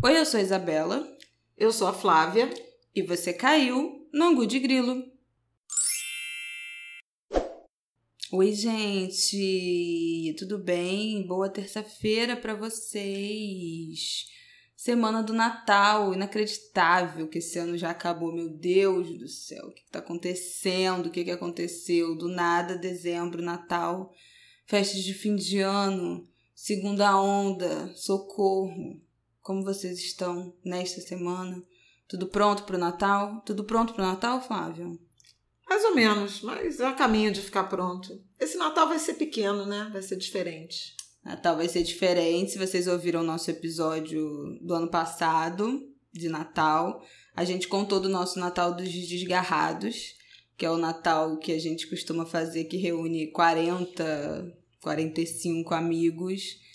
Oi, eu sou a Isabela. Eu sou a Flávia. E você caiu no Angu de Grilo. Oi, gente, tudo bem? Boa terça-feira para vocês. Semana do Natal, inacreditável que esse ano já acabou, meu Deus do céu, o que está acontecendo? O que, que aconteceu? Do nada, dezembro, Natal, festas de fim de ano, segunda onda, socorro. Como vocês estão nesta semana? Tudo pronto para o Natal? Tudo pronto para o Natal, Flávio? Mais ou menos, mas é a caminho de ficar pronto. Esse Natal vai ser pequeno, né? Vai ser diferente. Natal vai ser diferente. Se vocês ouviram o nosso episódio do ano passado, de Natal, a gente contou do nosso Natal dos Desgarrados, que é o Natal que a gente costuma fazer, que reúne 40, 45 amigos,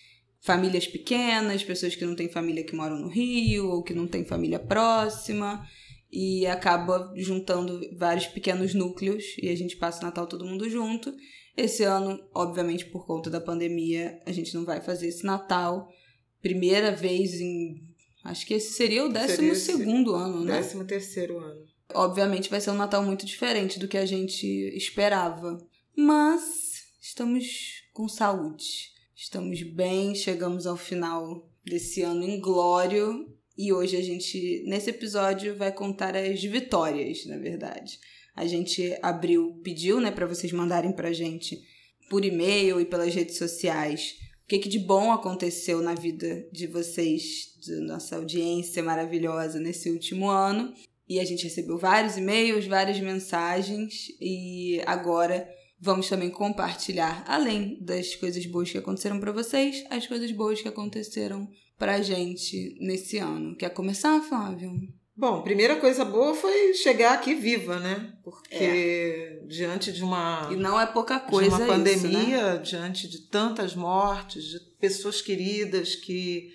famílias pequenas, pessoas que não têm família que moram no Rio ou que não têm família próxima e acaba juntando vários pequenos núcleos e a gente passa o Natal todo mundo junto. Esse ano, obviamente, por conta da pandemia, a gente não vai fazer esse Natal. Primeira vez em. Acho que esse seria o décimo segundo ano, né? Décimo terceiro ano. Obviamente vai ser um Natal muito diferente do que a gente esperava. Mas estamos com saúde. Estamos bem, chegamos ao final desse ano inglório e hoje a gente, nesse episódio, vai contar as vitórias, na verdade. A gente abriu, pediu, né, para vocês mandarem pra gente por e-mail e pelas redes sociais o que, que de bom aconteceu na vida de vocês, de nossa audiência maravilhosa nesse último ano. E a gente recebeu vários e-mails, várias mensagens e agora vamos também compartilhar, além das coisas boas que aconteceram para vocês, as coisas boas que aconteceram pra gente nesse ano. Quer começar, Flávio? Bom, primeira coisa boa foi chegar aqui viva, né? Porque é. diante de uma e não é pouca coisa de uma pandemia, isso, né? diante de tantas mortes, de pessoas queridas que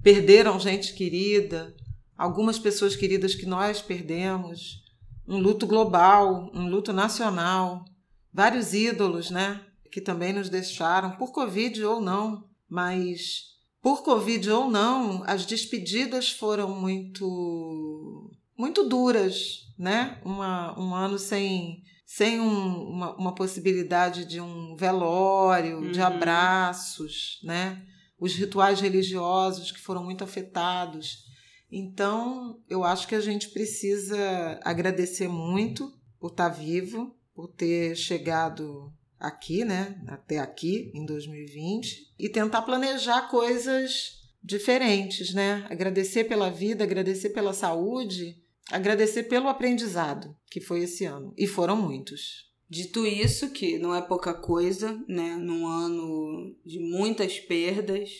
perderam gente querida, algumas pessoas queridas que nós perdemos, um luto global, um luto nacional, vários ídolos, né? Que também nos deixaram por covid ou não, mas por Covid ou não, as despedidas foram muito, muito duras, né? Uma, um ano sem, sem um, uma, uma, possibilidade de um velório, uhum. de abraços, né? Os rituais religiosos que foram muito afetados. Então, eu acho que a gente precisa agradecer muito por estar vivo, por ter chegado aqui, né, até aqui em 2020 e tentar planejar coisas diferentes, né? Agradecer pela vida, agradecer pela saúde, agradecer pelo aprendizado que foi esse ano e foram muitos. Dito isso, que não é pouca coisa, né? Num ano de muitas perdas,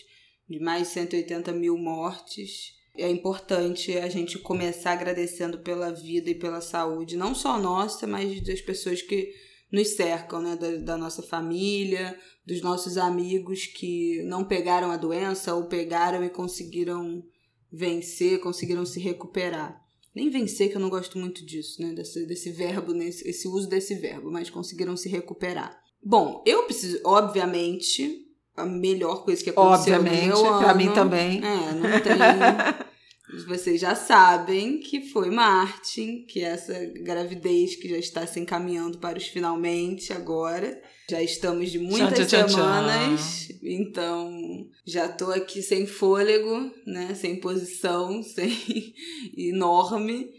de mais de 180 mil mortes, é importante a gente começar agradecendo pela vida e pela saúde, não só nossa, mas das pessoas que nos cercam, né? Da, da, nossa família, dos nossos amigos que não pegaram a doença ou pegaram e conseguiram vencer, conseguiram se recuperar. Nem vencer, que eu não gosto muito disso, né? Desse, desse verbo, nesse, esse uso desse verbo, mas conseguiram se recuperar. Bom, eu preciso, obviamente, a melhor coisa que aconteceu Obviamente, no meu pra mim também. É, não tem vocês já sabem que foi Martin, que é essa gravidez que já está se encaminhando para os finalmente agora. Já estamos de muitas tchau, tchau, semanas, tchau. então já tô aqui sem fôlego, né? Sem posição, sem enorme.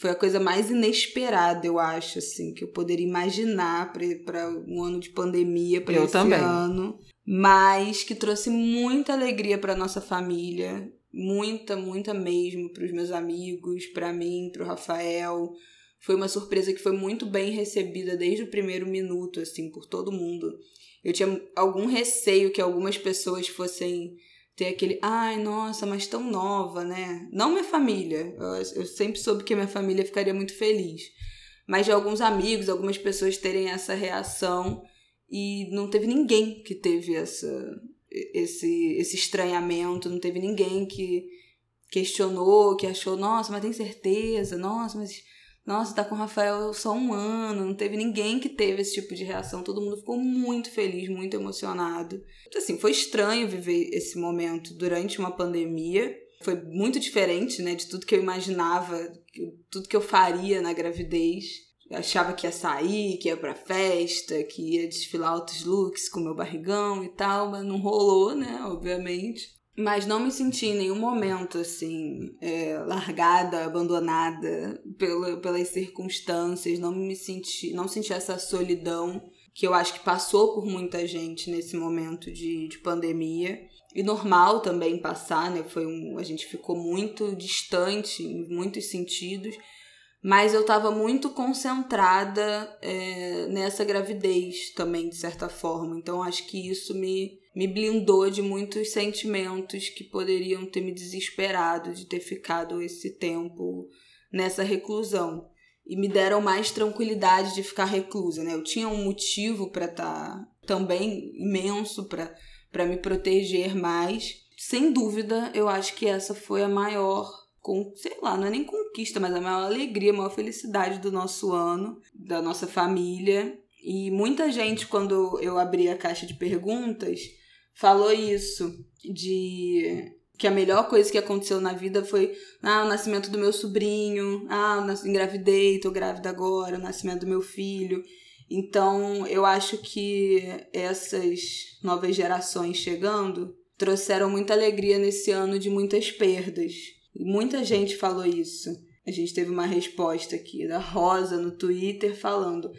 Foi a coisa mais inesperada, eu acho, assim, que eu poderia imaginar para um ano de pandemia para esse também. ano, mas que trouxe muita alegria para nossa família muita, muita mesmo para os meus amigos, para mim, para o Rafael. Foi uma surpresa que foi muito bem recebida desde o primeiro minuto, assim, por todo mundo. Eu tinha algum receio que algumas pessoas fossem ter aquele, ai, nossa, mas tão nova, né? Não minha família. Eu, eu sempre soube que minha família ficaria muito feliz. Mas de alguns amigos, algumas pessoas terem essa reação e não teve ninguém que teve essa esse, esse estranhamento, não teve ninguém que questionou, que achou, nossa, mas tem certeza, nossa, mas nossa, tá com o Rafael só um ano, não teve ninguém que teve esse tipo de reação, todo mundo ficou muito feliz, muito emocionado. Assim, foi estranho viver esse momento durante uma pandemia, Foi muito diferente, né, de tudo que eu imaginava, tudo que eu faria na gravidez. Achava que ia sair, que ia pra festa, que ia desfilar outros looks com meu barrigão e tal, mas não rolou, né, obviamente. Mas não me senti em nenhum momento, assim, é, largada, abandonada pela, pelas circunstâncias. Não me senti, não senti essa solidão que eu acho que passou por muita gente nesse momento de, de pandemia. E normal também passar, né? Foi um, a gente ficou muito distante em muitos sentidos mas eu estava muito concentrada é, nessa gravidez também, de certa forma. Então acho que isso me, me blindou de muitos sentimentos que poderiam ter me desesperado de ter ficado esse tempo nessa reclusão. E me deram mais tranquilidade de ficar reclusa, né? Eu tinha um motivo para estar tá também imenso para me proteger mais. Sem dúvida, eu acho que essa foi a maior com, sei lá, não é nem conquista, mas a maior alegria, a maior felicidade do nosso ano, da nossa família. E muita gente, quando eu abri a caixa de perguntas, falou isso, de que a melhor coisa que aconteceu na vida foi ah, o nascimento do meu sobrinho, ah, engravidei, tô grávida agora, o nascimento do meu filho. Então, eu acho que essas novas gerações chegando trouxeram muita alegria nesse ano de muitas perdas Muita gente falou isso. A gente teve uma resposta aqui da Rosa no Twitter falando: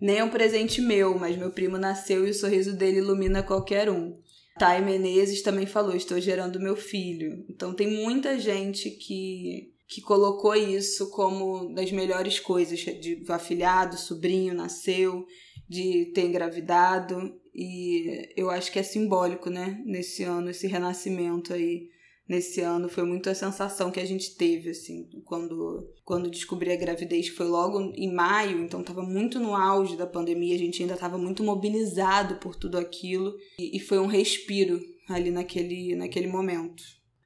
nem é um presente meu, mas meu primo nasceu e o sorriso dele ilumina qualquer um. Thay Menezes também falou: estou gerando meu filho. Então tem muita gente que que colocou isso como das melhores coisas de afilhado, sobrinho nasceu, de ter engravidado e eu acho que é simbólico, né, nesse ano esse renascimento aí nesse ano foi muito a sensação que a gente teve, assim, quando, quando descobri a gravidez, que foi logo em maio, então estava muito no auge da pandemia, a gente ainda estava muito mobilizado por tudo aquilo, e, e, foi um respiro ali naquele, naquele momento.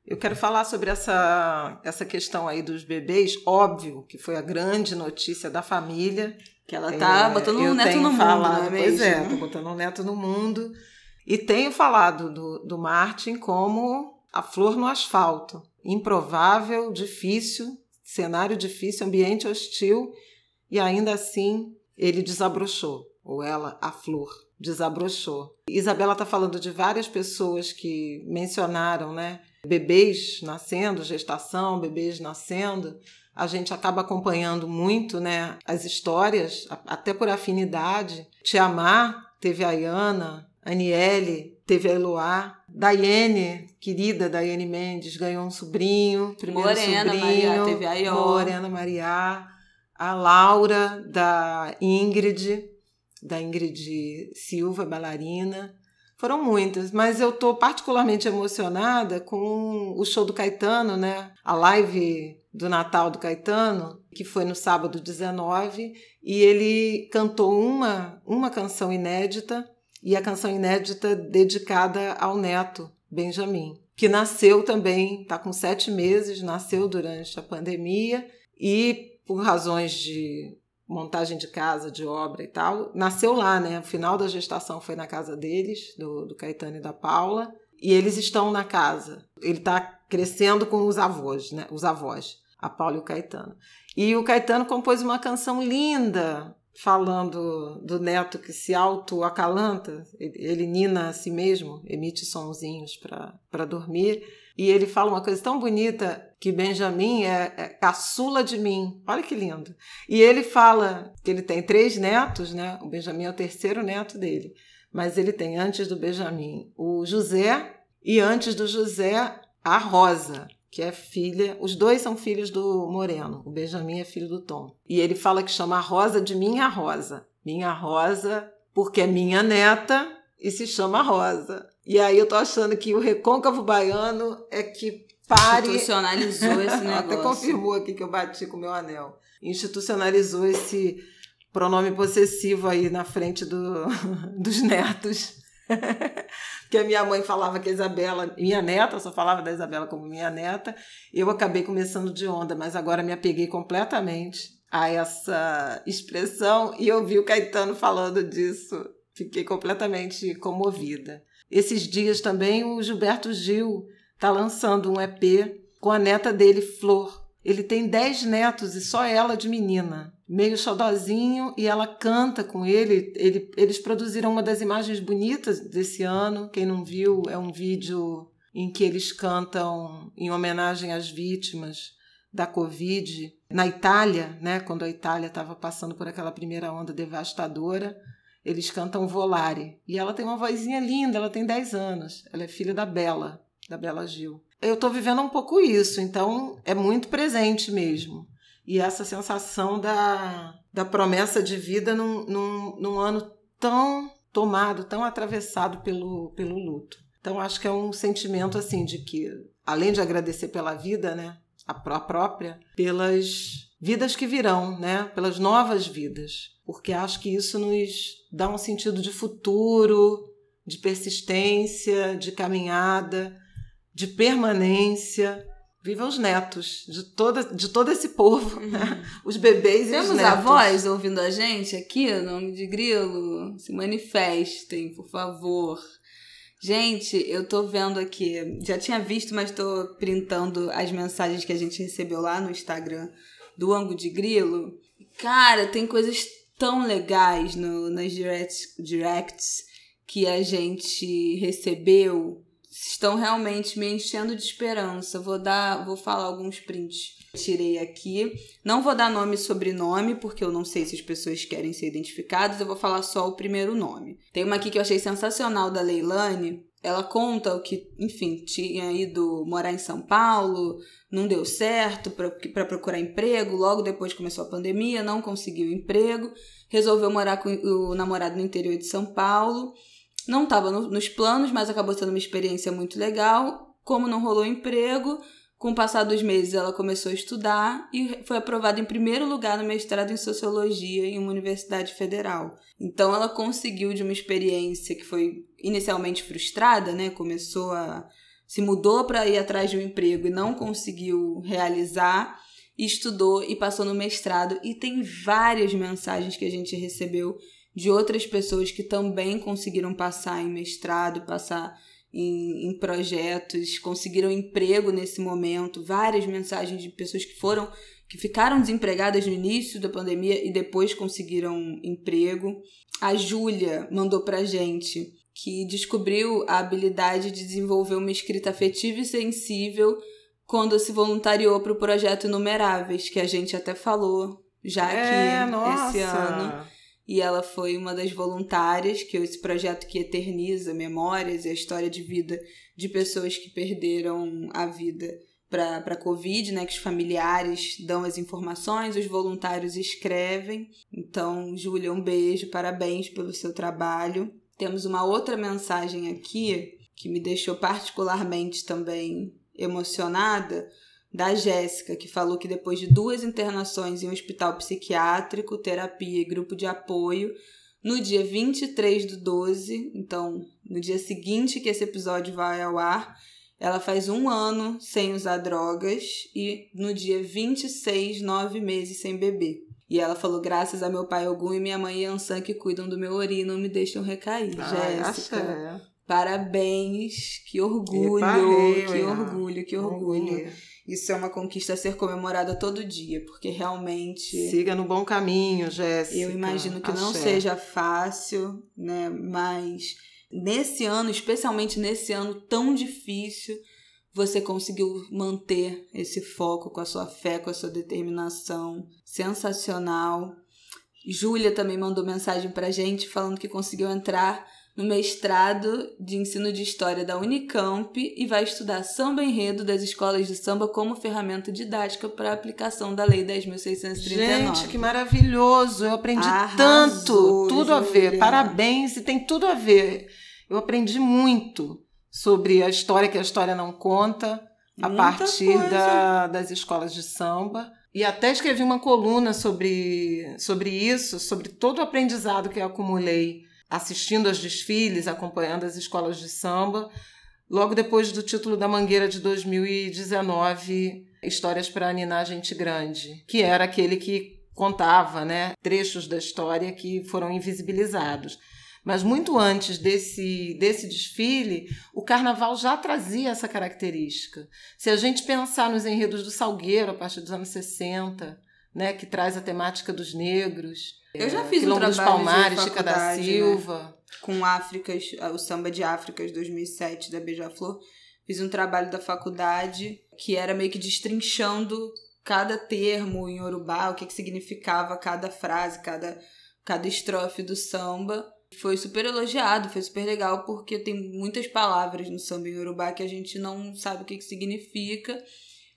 Eu quero falar sobre essa, essa questão aí dos bebês, óbvio que foi a grande notícia da família. Que ela tá é, botando um neto no falado, mundo, não é? Pois é, tô botando um neto no mundo. E tenho falado do, do Martin como a flor no asfalto. Improvável, difícil, cenário difícil, ambiente hostil, e ainda assim ele desabrochou, ou ela, a flor, desabrochou. Isabela está falando de várias pessoas que mencionaram, né? Bebês nascendo, gestação, bebês nascendo. A gente acaba acompanhando muito, né? As histórias, até por afinidade. Te Amar, teve a Ayana, Aniele, teve a Eloá, Daiane, querida Daiane Mendes, ganhou um sobrinho, primeiro Morena sobrinho. Maria, teve a Ió. Morena Maria, a Laura, da Ingrid, da Ingrid Silva, bailarina. Foram muitas, mas eu estou particularmente emocionada com o show do Caetano, né? A live do Natal do Caetano, que foi no sábado 19, e ele cantou uma, uma canção inédita e a canção inédita dedicada ao neto, Benjamin, que nasceu também, está com sete meses, nasceu durante a pandemia e por razões de montagem de casa, de obra e tal, nasceu lá, né? O final da gestação foi na casa deles, do, do Caetano e da Paula, e eles estão na casa. Ele está crescendo com os avós, né? Os avós, a Paula e o Caetano. E o Caetano compôs uma canção linda falando do neto que se auto-acalanta, ele nina a si mesmo, emite sonzinhos para dormir, e ele fala uma coisa tão bonita que Benjamin é, é, caçula de mim. Olha que lindo. E ele fala que ele tem três netos, né? O Benjamin é o terceiro neto dele. Mas ele tem antes do Benjamin o José e antes do José a Rosa que é filha, os dois são filhos do Moreno, o Benjamin é filho do Tom. E ele fala que chama a Rosa de Minha Rosa. Minha Rosa, porque é minha neta e se chama Rosa. E aí eu tô achando que o recôncavo baiano é que pare. Institucionalizou esse negócio. Até confirmou aqui que eu bati com o meu anel. Institucionalizou esse pronome possessivo aí na frente do, dos netos. que a minha mãe falava que a Isabela, minha neta, só falava da Isabela como minha neta, eu acabei começando de onda, mas agora me apeguei completamente a essa expressão e ouvi o Caetano falando disso. Fiquei completamente comovida. Esses dias também o Gilberto Gil está lançando um EP com a neta dele, Flor. Ele tem dez netos e só ela de menina. Meio xodozinho e ela canta com ele. ele. Eles produziram uma das imagens bonitas desse ano. Quem não viu, é um vídeo em que eles cantam em homenagem às vítimas da Covid na Itália, né, quando a Itália estava passando por aquela primeira onda devastadora. Eles cantam Volare. E ela tem uma vozinha linda, ela tem 10 anos. Ela é filha da Bela, da Bela Gil. Eu estou vivendo um pouco isso, então é muito presente mesmo. E essa sensação da, da promessa de vida num, num, num ano tão tomado, tão atravessado pelo, pelo luto. Então acho que é um sentimento assim de que, além de agradecer pela vida, né, a própria, pelas vidas que virão, né, pelas novas vidas, porque acho que isso nos dá um sentido de futuro, de persistência, de caminhada, de permanência. Viva os netos de, toda, de todo esse povo, né? uhum. os bebês Temos e os netos. Temos avós ouvindo a gente aqui, nome de grilo? Se manifestem, por favor. Gente, eu tô vendo aqui, já tinha visto, mas tô printando as mensagens que a gente recebeu lá no Instagram do Ango de Grilo. Cara, tem coisas tão legais no, nas directs, directs que a gente recebeu. Estão realmente me enchendo de esperança. Vou dar, vou falar alguns prints tirei aqui. Não vou dar nome e sobrenome, porque eu não sei se as pessoas querem ser identificadas, eu vou falar só o primeiro nome. Tem uma aqui que eu achei sensacional da Leilane. Ela conta o que, enfim, tinha ido morar em São Paulo, não deu certo para procurar emprego, logo depois começou a pandemia, não conseguiu emprego, resolveu morar com o namorado no interior de São Paulo. Não estava no, nos planos, mas acabou sendo uma experiência muito legal. Como não rolou emprego, com o passar dos meses, ela começou a estudar e foi aprovada em primeiro lugar no mestrado em sociologia em uma universidade federal. Então, ela conseguiu de uma experiência que foi inicialmente frustrada, né? Começou a se mudou para ir atrás de um emprego e não conseguiu realizar, estudou e passou no mestrado e tem várias mensagens que a gente recebeu de outras pessoas que também conseguiram passar em mestrado, passar em, em projetos, conseguiram emprego nesse momento, várias mensagens de pessoas que foram que ficaram desempregadas no início da pandemia e depois conseguiram emprego. A Júlia mandou pra gente que descobriu a habilidade de desenvolver uma escrita afetiva e sensível quando se voluntariou para o projeto Inumeráveis, que a gente até falou já é, aqui nossa. esse ano e ela foi uma das voluntárias, que é esse projeto que eterniza memórias e a história de vida de pessoas que perderam a vida para a Covid, né? Que os familiares dão as informações, os voluntários escrevem. Então, Júlia, um beijo, parabéns pelo seu trabalho. Temos uma outra mensagem aqui que me deixou particularmente também emocionada da Jéssica, que falou que depois de duas internações em um hospital psiquiátrico, terapia e grupo de apoio, no dia 23 do 12, então no dia seguinte que esse episódio vai ao ar, ela faz um ano sem usar drogas e no dia 26, nove meses sem beber. E ela falou: graças a meu pai Ogum e minha mãe Yansan que cuidam do meu ori não me deixam recair. Ai, Jéssica, parabéns, que orgulho, que orgulho, que orgulho. Isso é uma conquista a ser comemorada todo dia, porque realmente. Siga no bom caminho, Jéssica. Eu imagino que Axé. não seja fácil, né? Mas nesse ano, especialmente nesse ano tão difícil, você conseguiu manter esse foco com a sua fé, com a sua determinação. Sensacional. Júlia também mandou mensagem pra gente falando que conseguiu entrar no mestrado de ensino de história da Unicamp e vai estudar samba enredo das escolas de samba como ferramenta didática para a aplicação da Lei 10.639. Gente, que maravilhoso! Eu aprendi Arrasou, tanto, tudo a ver. Parabéns, e tem tudo a ver. Eu aprendi muito sobre a história que a história não conta a Muita partir da, das escolas de samba. E até escrevi uma coluna sobre, sobre isso, sobre todo o aprendizado que eu acumulei assistindo aos desfiles, acompanhando as escolas de samba, logo depois do título da Mangueira de 2019, Histórias para Ninar Gente Grande, que era aquele que contava né, trechos da história que foram invisibilizados. Mas muito antes desse, desse desfile, o carnaval já trazia essa característica. Se a gente pensar nos enredos do Salgueiro, a partir dos anos 60, né, que traz a temática dos negros. Eu já fiz Quilombo um dos trabalho Palmares, de Chica da né? Silva. com Áfricas, o samba de Áfricas 2007 da Beija-Flor. Fiz um trabalho da faculdade que era meio que destrinchando cada termo em Yorubá, o que, que significava cada frase, cada, cada estrofe do samba. Foi super elogiado, foi super legal, porque tem muitas palavras no samba em Yorubá que a gente não sabe o que, que significa,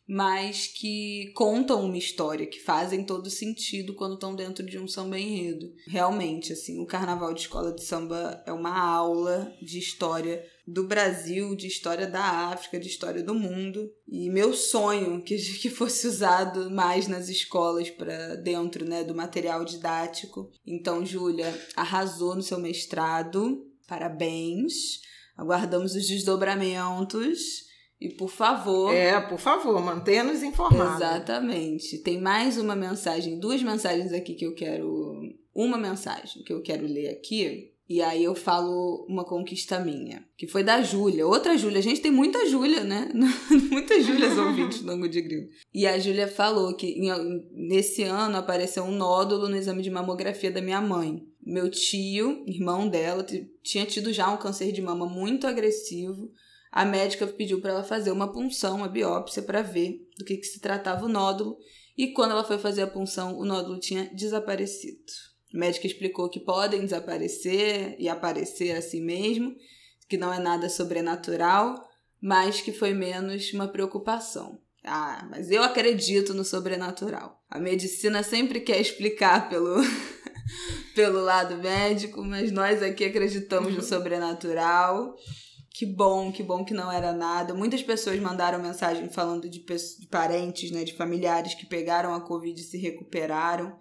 mas que contam uma história, que fazem todo sentido quando estão dentro de um samba enredo. Realmente, assim, o carnaval de escola de samba é uma aula de história do Brasil, de história da África, de história do mundo. E meu sonho que, que fosse usado mais nas escolas para dentro né, do material didático. Então, Júlia arrasou no seu mestrado. Parabéns. Aguardamos os desdobramentos. E por favor. É, por favor, mantenha-nos informados. Exatamente. Tem mais uma mensagem, duas mensagens aqui que eu quero. Uma mensagem que eu quero ler aqui. E aí eu falo uma conquista minha, que foi da Júlia. Outra Júlia. A gente tem muita Júlia, né? Muitas Júlias ouvintes do Ango de Grilo. E a Júlia falou que nesse ano apareceu um nódulo no exame de mamografia da minha mãe. Meu tio, irmão dela, tinha tido já um câncer de mama muito agressivo. A médica pediu para ela fazer uma punção, uma biópsia, para ver do que, que se tratava o nódulo. E quando ela foi fazer a punção, o nódulo tinha desaparecido. A médica explicou que podem desaparecer e aparecer assim mesmo, que não é nada sobrenatural, mas que foi menos uma preocupação. Ah, mas eu acredito no sobrenatural. A medicina sempre quer explicar pelo, pelo lado médico, mas nós aqui acreditamos no sobrenatural. Que bom, que bom que não era nada. Muitas pessoas mandaram mensagem falando de, de parentes, né, de familiares que pegaram a Covid e se recuperaram.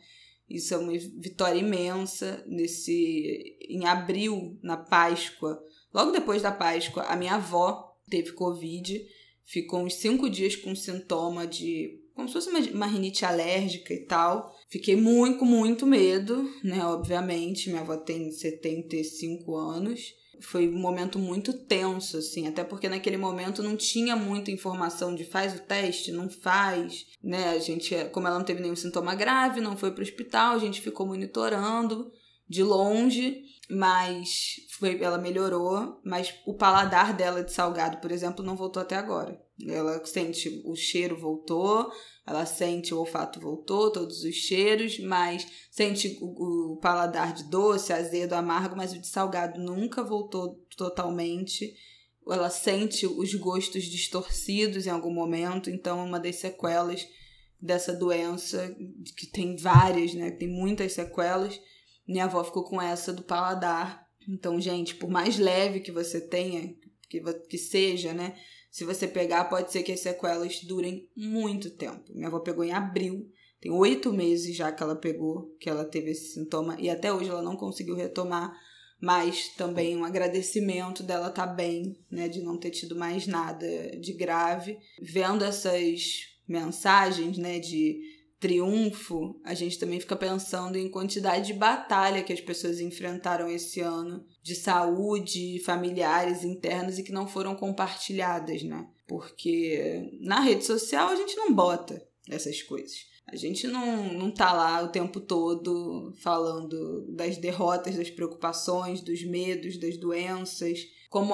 Isso é uma vitória imensa. Nesse em abril, na Páscoa, logo depois da Páscoa, a minha avó teve Covid, ficou uns cinco dias com sintoma de como se fosse uma, uma rinite alérgica e tal. Fiquei muito, muito medo, né? Obviamente, minha avó tem 75 anos. Foi um momento muito tenso, assim, até porque naquele momento não tinha muita informação de faz o teste, não faz, né? A gente, como ela não teve nenhum sintoma grave, não foi pro hospital, a gente ficou monitorando de longe, mas foi, ela melhorou, mas o paladar dela de salgado, por exemplo, não voltou até agora. Ela sente o cheiro voltou, ela sente o olfato voltou, todos os cheiros, mas sente o, o paladar de doce, azedo, amargo, mas o de salgado nunca voltou totalmente. Ela sente os gostos distorcidos em algum momento, então é uma das sequelas dessa doença, que tem várias, né? Tem muitas sequelas. Minha avó ficou com essa do paladar. Então, gente, por mais leve que você tenha, que, que seja, né? Se você pegar, pode ser que as sequelas durem muito tempo. Minha avó pegou em abril, tem oito meses já que ela pegou, que ela teve esse sintoma, e até hoje ela não conseguiu retomar. Mas também um agradecimento dela estar tá bem, né? De não ter tido mais nada de grave. Vendo essas mensagens, né? De triunfo, a gente também fica pensando em quantidade de batalha que as pessoas enfrentaram esse ano, de saúde, familiares, internas e que não foram compartilhadas, né? Porque na rede social a gente não bota essas coisas. A gente não, não tá lá o tempo todo falando das derrotas, das preocupações, dos medos, das doenças, como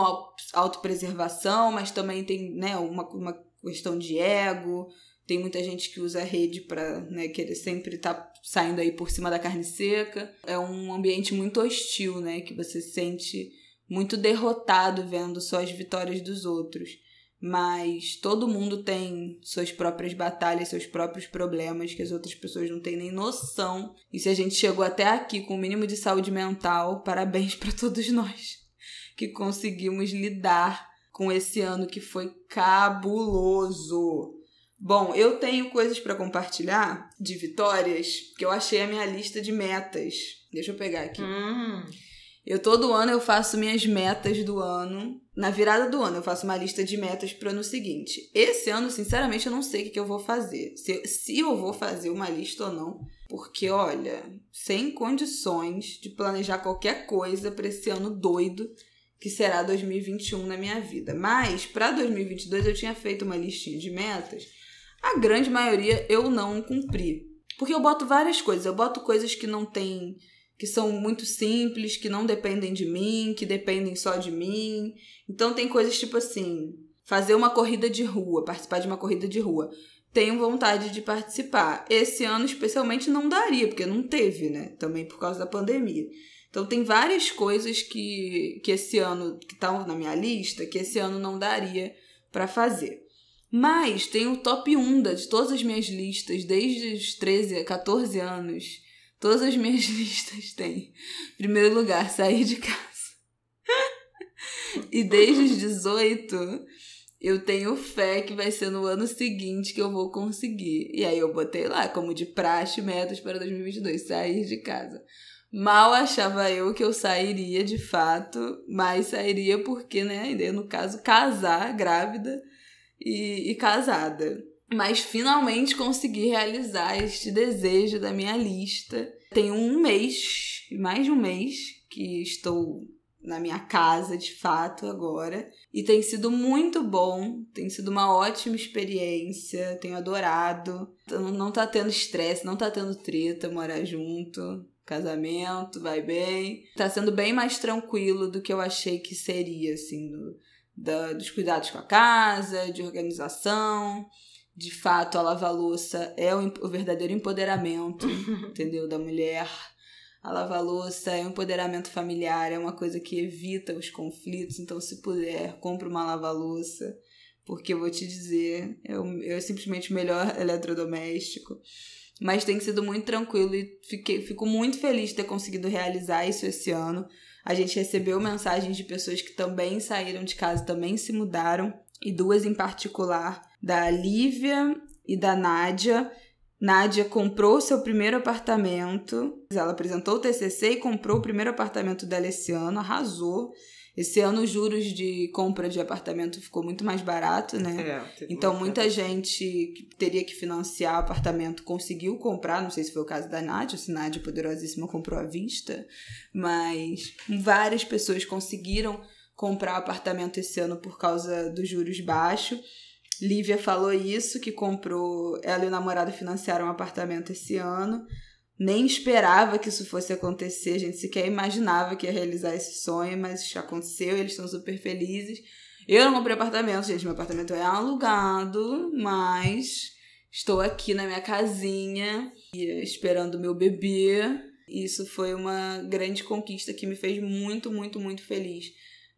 autopreservação, mas também tem né, uma, uma questão de ego, tem muita gente que usa a rede para né, querer sempre estar tá saindo aí por cima da carne seca. É um ambiente muito hostil, né? Que você se sente muito derrotado vendo só as vitórias dos outros. Mas todo mundo tem suas próprias batalhas, seus próprios problemas que as outras pessoas não têm nem noção. E se a gente chegou até aqui com o mínimo de saúde mental, parabéns para todos nós que conseguimos lidar com esse ano que foi cabuloso. Bom, eu tenho coisas para compartilhar de vitórias que eu achei a minha lista de metas. Deixa eu pegar aqui. Hum. Eu todo ano eu faço minhas metas do ano. Na virada do ano eu faço uma lista de metas pro ano seguinte. Esse ano, sinceramente, eu não sei o que, que eu vou fazer. Se, se eu vou fazer uma lista ou não. porque olha, sem condições de planejar qualquer coisa para esse ano doido que será 2021 na minha vida. Mas para 2022 eu tinha feito uma listinha de metas. A grande maioria eu não cumpri. Porque eu boto várias coisas, eu boto coisas que não tem que são muito simples, que não dependem de mim, que dependem só de mim. Então tem coisas tipo assim, fazer uma corrida de rua, participar de uma corrida de rua. Tenho vontade de participar. Esse ano especialmente não daria, porque não teve, né? Também por causa da pandemia. Então tem várias coisas que, que esse ano que estão na minha lista que esse ano não daria para fazer. Mas tem o top 1 de todas as minhas listas, desde os 13 a 14 anos. Todas as minhas listas têm. Primeiro lugar, sair de casa. e desde os 18, eu tenho fé que vai ser no ano seguinte que eu vou conseguir. E aí eu botei lá, como de praxe, metas para 2022, sair de casa. Mal achava eu que eu sairia de fato, mas sairia porque, né, no caso, casar grávida e, e casada. Mas finalmente consegui realizar este desejo da minha lista. Tem um mês, mais de um mês, que estou na minha casa de fato agora. E tem sido muito bom, tem sido uma ótima experiência, tenho adorado. Não tá tendo estresse, não tá tendo treta morar junto casamento, vai bem. Tá sendo bem mais tranquilo do que eu achei que seria, assim, da, dos cuidados com a casa, de organização. De fato, a lava-louça é o, o verdadeiro empoderamento, entendeu? Da mulher. A lava-louça é um empoderamento familiar, é uma coisa que evita os conflitos. Então, se puder, compre uma lava-louça, porque eu vou te dizer, é, o, é simplesmente o melhor eletrodoméstico mas tem sido muito tranquilo e fiquei, fico muito feliz de ter conseguido realizar isso esse ano. A gente recebeu mensagens de pessoas que também saíram de casa, também se mudaram, e duas em particular, da Lívia e da Nádia. Nádia comprou seu primeiro apartamento, ela apresentou o TCC e comprou o primeiro apartamento dela esse ano, arrasou. Esse ano os juros de compra de apartamento ficou muito mais barato, né? É, então muita gente que teria que financiar apartamento conseguiu comprar, não sei se foi o caso da Nádia, se Nádia poderosíssima comprou à vista, mas várias pessoas conseguiram comprar apartamento esse ano por causa dos juros baixos. Lívia falou isso, que comprou, ela e o namorado financiaram um apartamento esse ano nem esperava que isso fosse acontecer, a gente sequer imaginava que ia realizar esse sonho, mas isso aconteceu, eles estão super felizes. Eu não comprei apartamento, gente, meu apartamento é alugado, mas estou aqui na minha casinha esperando meu bebê. Isso foi uma grande conquista que me fez muito, muito, muito feliz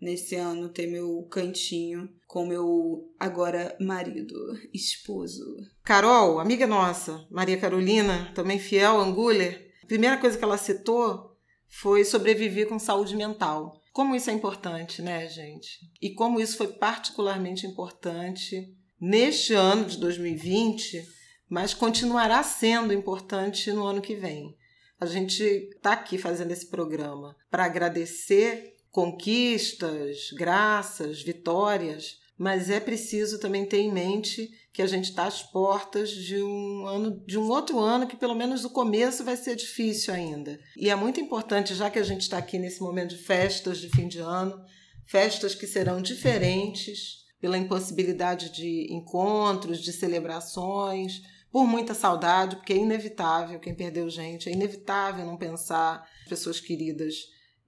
nesse ano ter meu cantinho com meu agora marido, esposo. Carol, amiga nossa, Maria Carolina, também fiel Anguler, a primeira coisa que ela citou foi sobreviver com saúde mental. Como isso é importante, né, gente? E como isso foi particularmente importante neste ano de 2020, mas continuará sendo importante no ano que vem. A gente está aqui fazendo esse programa para agradecer conquistas, graças, vitórias, mas é preciso também ter em mente que a gente está às portas de um ano, de um outro ano que pelo menos o começo vai ser difícil ainda. E é muito importante, já que a gente está aqui nesse momento de festas de fim de ano, festas que serão diferentes pela impossibilidade de encontros, de celebrações, por muita saudade, porque é inevitável quem perdeu gente, é inevitável não pensar pessoas queridas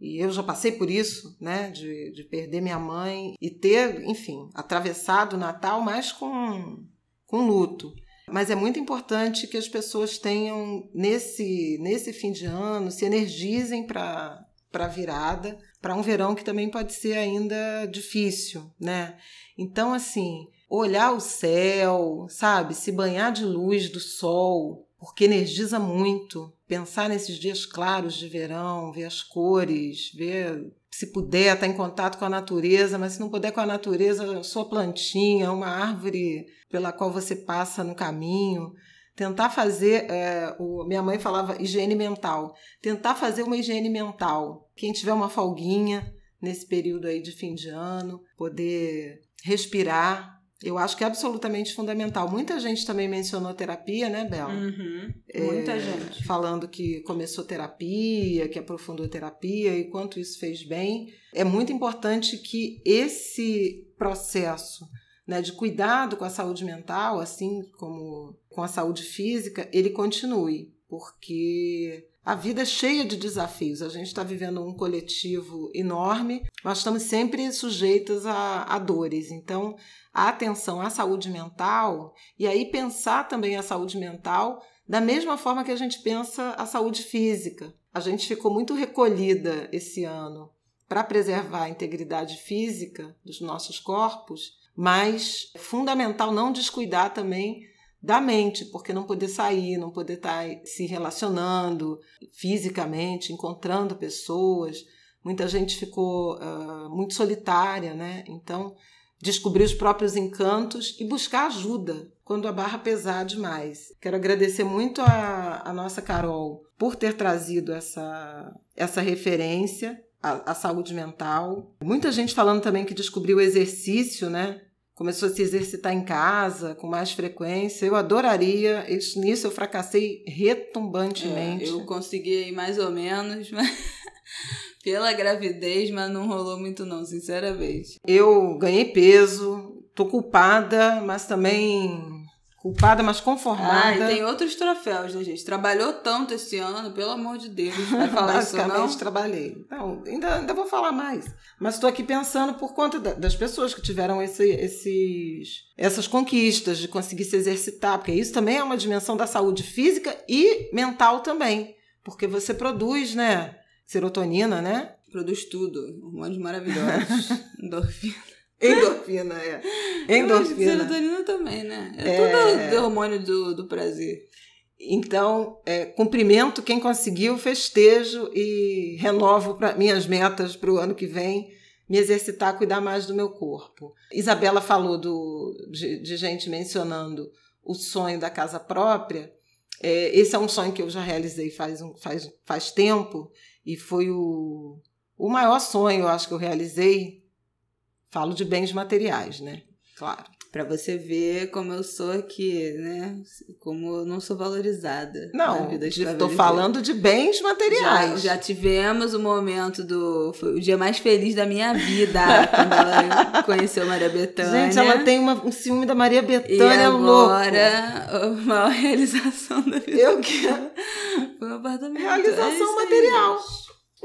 e eu já passei por isso, né, de, de perder minha mãe e ter, enfim, atravessado o Natal mais com, com luto. Mas é muito importante que as pessoas tenham, nesse, nesse fim de ano, se energizem para a virada, para um verão que também pode ser ainda difícil, né? Então, assim, olhar o céu, sabe? Se banhar de luz do sol, porque energiza muito. Pensar nesses dias claros de verão, ver as cores, ver se puder estar em contato com a natureza, mas se não puder com a natureza, sua plantinha, uma árvore pela qual você passa no caminho. Tentar fazer, é, o, minha mãe falava higiene mental, tentar fazer uma higiene mental. Quem tiver uma folguinha nesse período aí de fim de ano, poder respirar, Eu acho que é absolutamente fundamental. Muita gente também mencionou terapia, né, Bela? Uhum. Muita é, gente. Falando que começou terapia, que aprofundou terapia e quanto isso fez bem. É muito importante que esse processo né, de cuidado com a saúde mental, assim como com a saúde física, ele continue, porque a vida é cheia de desafios. A gente está vivendo um coletivo enorme, nós estamos sempre sujeitos a, a, dores. Então, a atenção à saúde mental e aí pensar também a saúde mental da mesma forma que a gente pensa a saúde física. A gente ficou muito recolhida esse ano para preservar a integridade física dos nossos corpos mas é fundamental não descuidar também da mente, porque não poder sair, não poder estar tá se relacionando fisicamente, encontrando pessoas. Muita gente ficou uh, muito solitária, né? Então, descobrir os próprios encantos e buscar ajuda quando a barra pesar demais. Quero agradecer muito a, a nossa Carol por ter trazido essa, essa referência a, a, saúde mental. Muita gente falando também que descobriu o exercício, né? Começou a se exercitar em casa com mais frequência. Eu adoraria. Isso, nisso eu fracassei retumbantemente. É, eu consegui mais ou menos, mas pela gravidez, mas não rolou muito não, sinceramente. Eu ganhei peso, tô culpada, mas também Culpada, mas conformada. Ah, e tem outros troféus, né, gente? Trabalhou tanto esse ano, pelo amor de Deus. Vai falar isso não? trabalhei. Não, ainda, ainda vou falar mais. Mas estou aqui pensando por conta das pessoas que tiveram esse, esses, essas conquistas de conseguir se exercitar, porque isso também é uma dimensão da saúde física e mental também. Porque você produz, né? Serotonina, né? Produz tudo. Hormônios maravilhosos. Endorfina. Endorfina, é. Endorfina. serotonina também, né? É, é... tudo hormônio do, do prazer. Então, é, cumprimento quem conseguiu, festejo e renovo pra, minhas metas para o ano que vem, me exercitar, cuidar mais do meu corpo. Isabela falou do, de, de gente mencionando o sonho da casa própria. É, esse é um sonho que eu já realizei faz, um, faz, faz tempo e foi o, o maior sonho, eu acho que eu realizei Falo de bens materiais, né? Claro. Para você ver como eu sou aqui, né? Como eu não sou valorizada. Não, estou falando de bens materiais. Já, já, tivemos o momento do. Foi o dia mais feliz da minha vida, quando ela conheceu Maria Bethânia. Gente, ela tem uma, um ciúme da Maria Bethânia e agora, louco. a maior realização da vida. Eu quero. Foi um apartamento. Realização é material.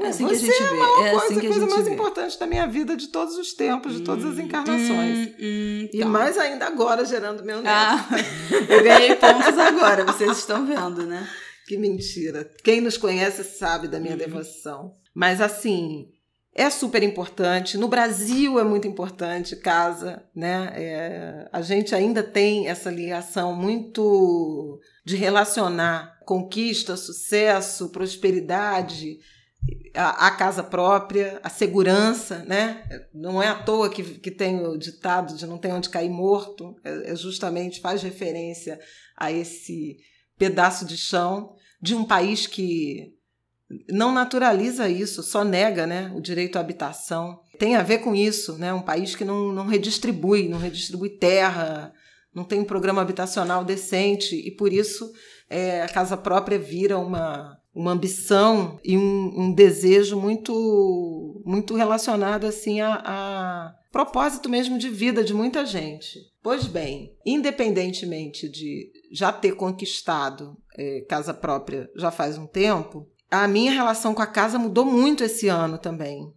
É assim Você que a gente é a vê. maior é coisa, assim que a, coisa mais vê. importante da minha vida de todos os tempos, de todas as hum, encarnações. Hum, hum, e mais ainda agora, gerando meu neto. Ah, eu ganhei pontos agora, vocês estão vendo, né? Que mentira. Quem nos conhece sabe da minha hum. devoção. Mas assim, é super importante. No Brasil é muito importante casa, né? É, a gente ainda tem essa ligação muito de relacionar conquista, sucesso, prosperidade a, a, casa própria, a segurança, né? Não é à toa que, que tem o ditado de não tem onde cair morto, é, é justamente faz referência a esse pedaço de chão de um país que não naturaliza isso, só nega né, o direito à habitação. Tem a ver com isso, né? Um país que não, não redistribui, não redistribui terra, não tem um programa habitacional decente e por isso é, a casa própria vira uma uma ambição e um, um, desejo muito muito relacionado assim a, a, propósito mesmo de vida de muita gente. Pois bem, independentemente de já ter conquistado é, casa própria já faz um tempo, a minha relação com a casa mudou muito esse ano também.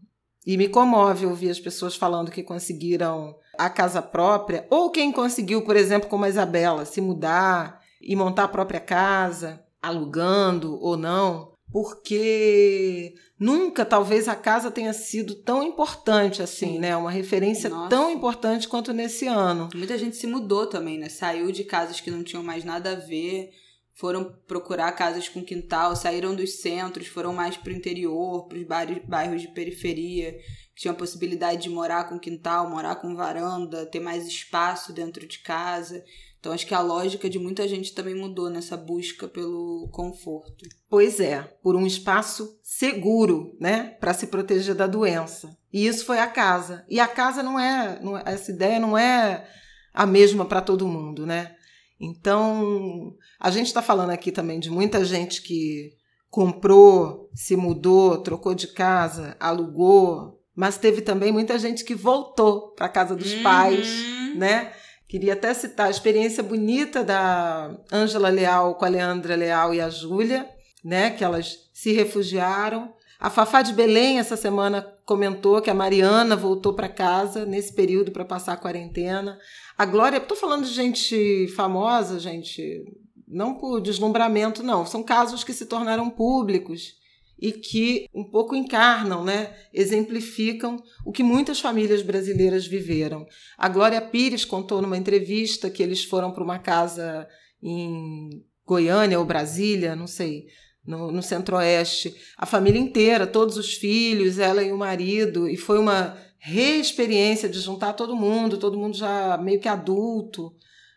E me comove ouvir as pessoas falando que conseguiram a casa própria, ou quem conseguiu, por exemplo, como a Isabela, se mudar e montar a própria casa alugando ou não, porque nunca talvez a casa tenha sido tão importante assim, Sim. né? Uma referência Nossa. tão importante quanto nesse ano. Muita gente se mudou também, né? Saiu de casas que não tinham mais nada a ver, foram procurar casas com quintal, saíram dos centros, foram mais para o interior, para os bairros de periferia, que tinham a possibilidade de morar com quintal, morar com varanda, ter mais espaço dentro de casa. Então acho que a lógica de muita gente também mudou nessa busca pelo conforto. Pois é, por um espaço seguro, né, para se proteger da doença. E isso foi a casa. E a casa não é, não é, essa ideia não é a mesma para todo mundo, né? Então, a gente está falando aqui também de muita gente que comprou, se mudou, trocou de casa, alugou, mas teve também muita gente que voltou para casa dos uhum. pais, né? Queria até citar a experiência bonita da Ângela Leal com a Leandra Leal e a Júlia, né? Que elas se refugiaram. A Fafá de Belém, essa semana, comentou que a Mariana voltou para casa nesse período para passar a quarentena. A Glória, estou falando de gente famosa, gente, não por deslumbramento, não. São casos que se tornaram públicos e que um pouco encarnam, né? exemplificam o que muitas famílias brasileiras viveram. A Glória Pires contou numa entrevista que eles foram para uma casa em Goiânia ou Brasília, não sei, no, no centro-oeste, a família inteira, todos os filhos, ela e o marido, e foi uma reexperiência de juntar todo mundo, todo mundo já meio que adulto,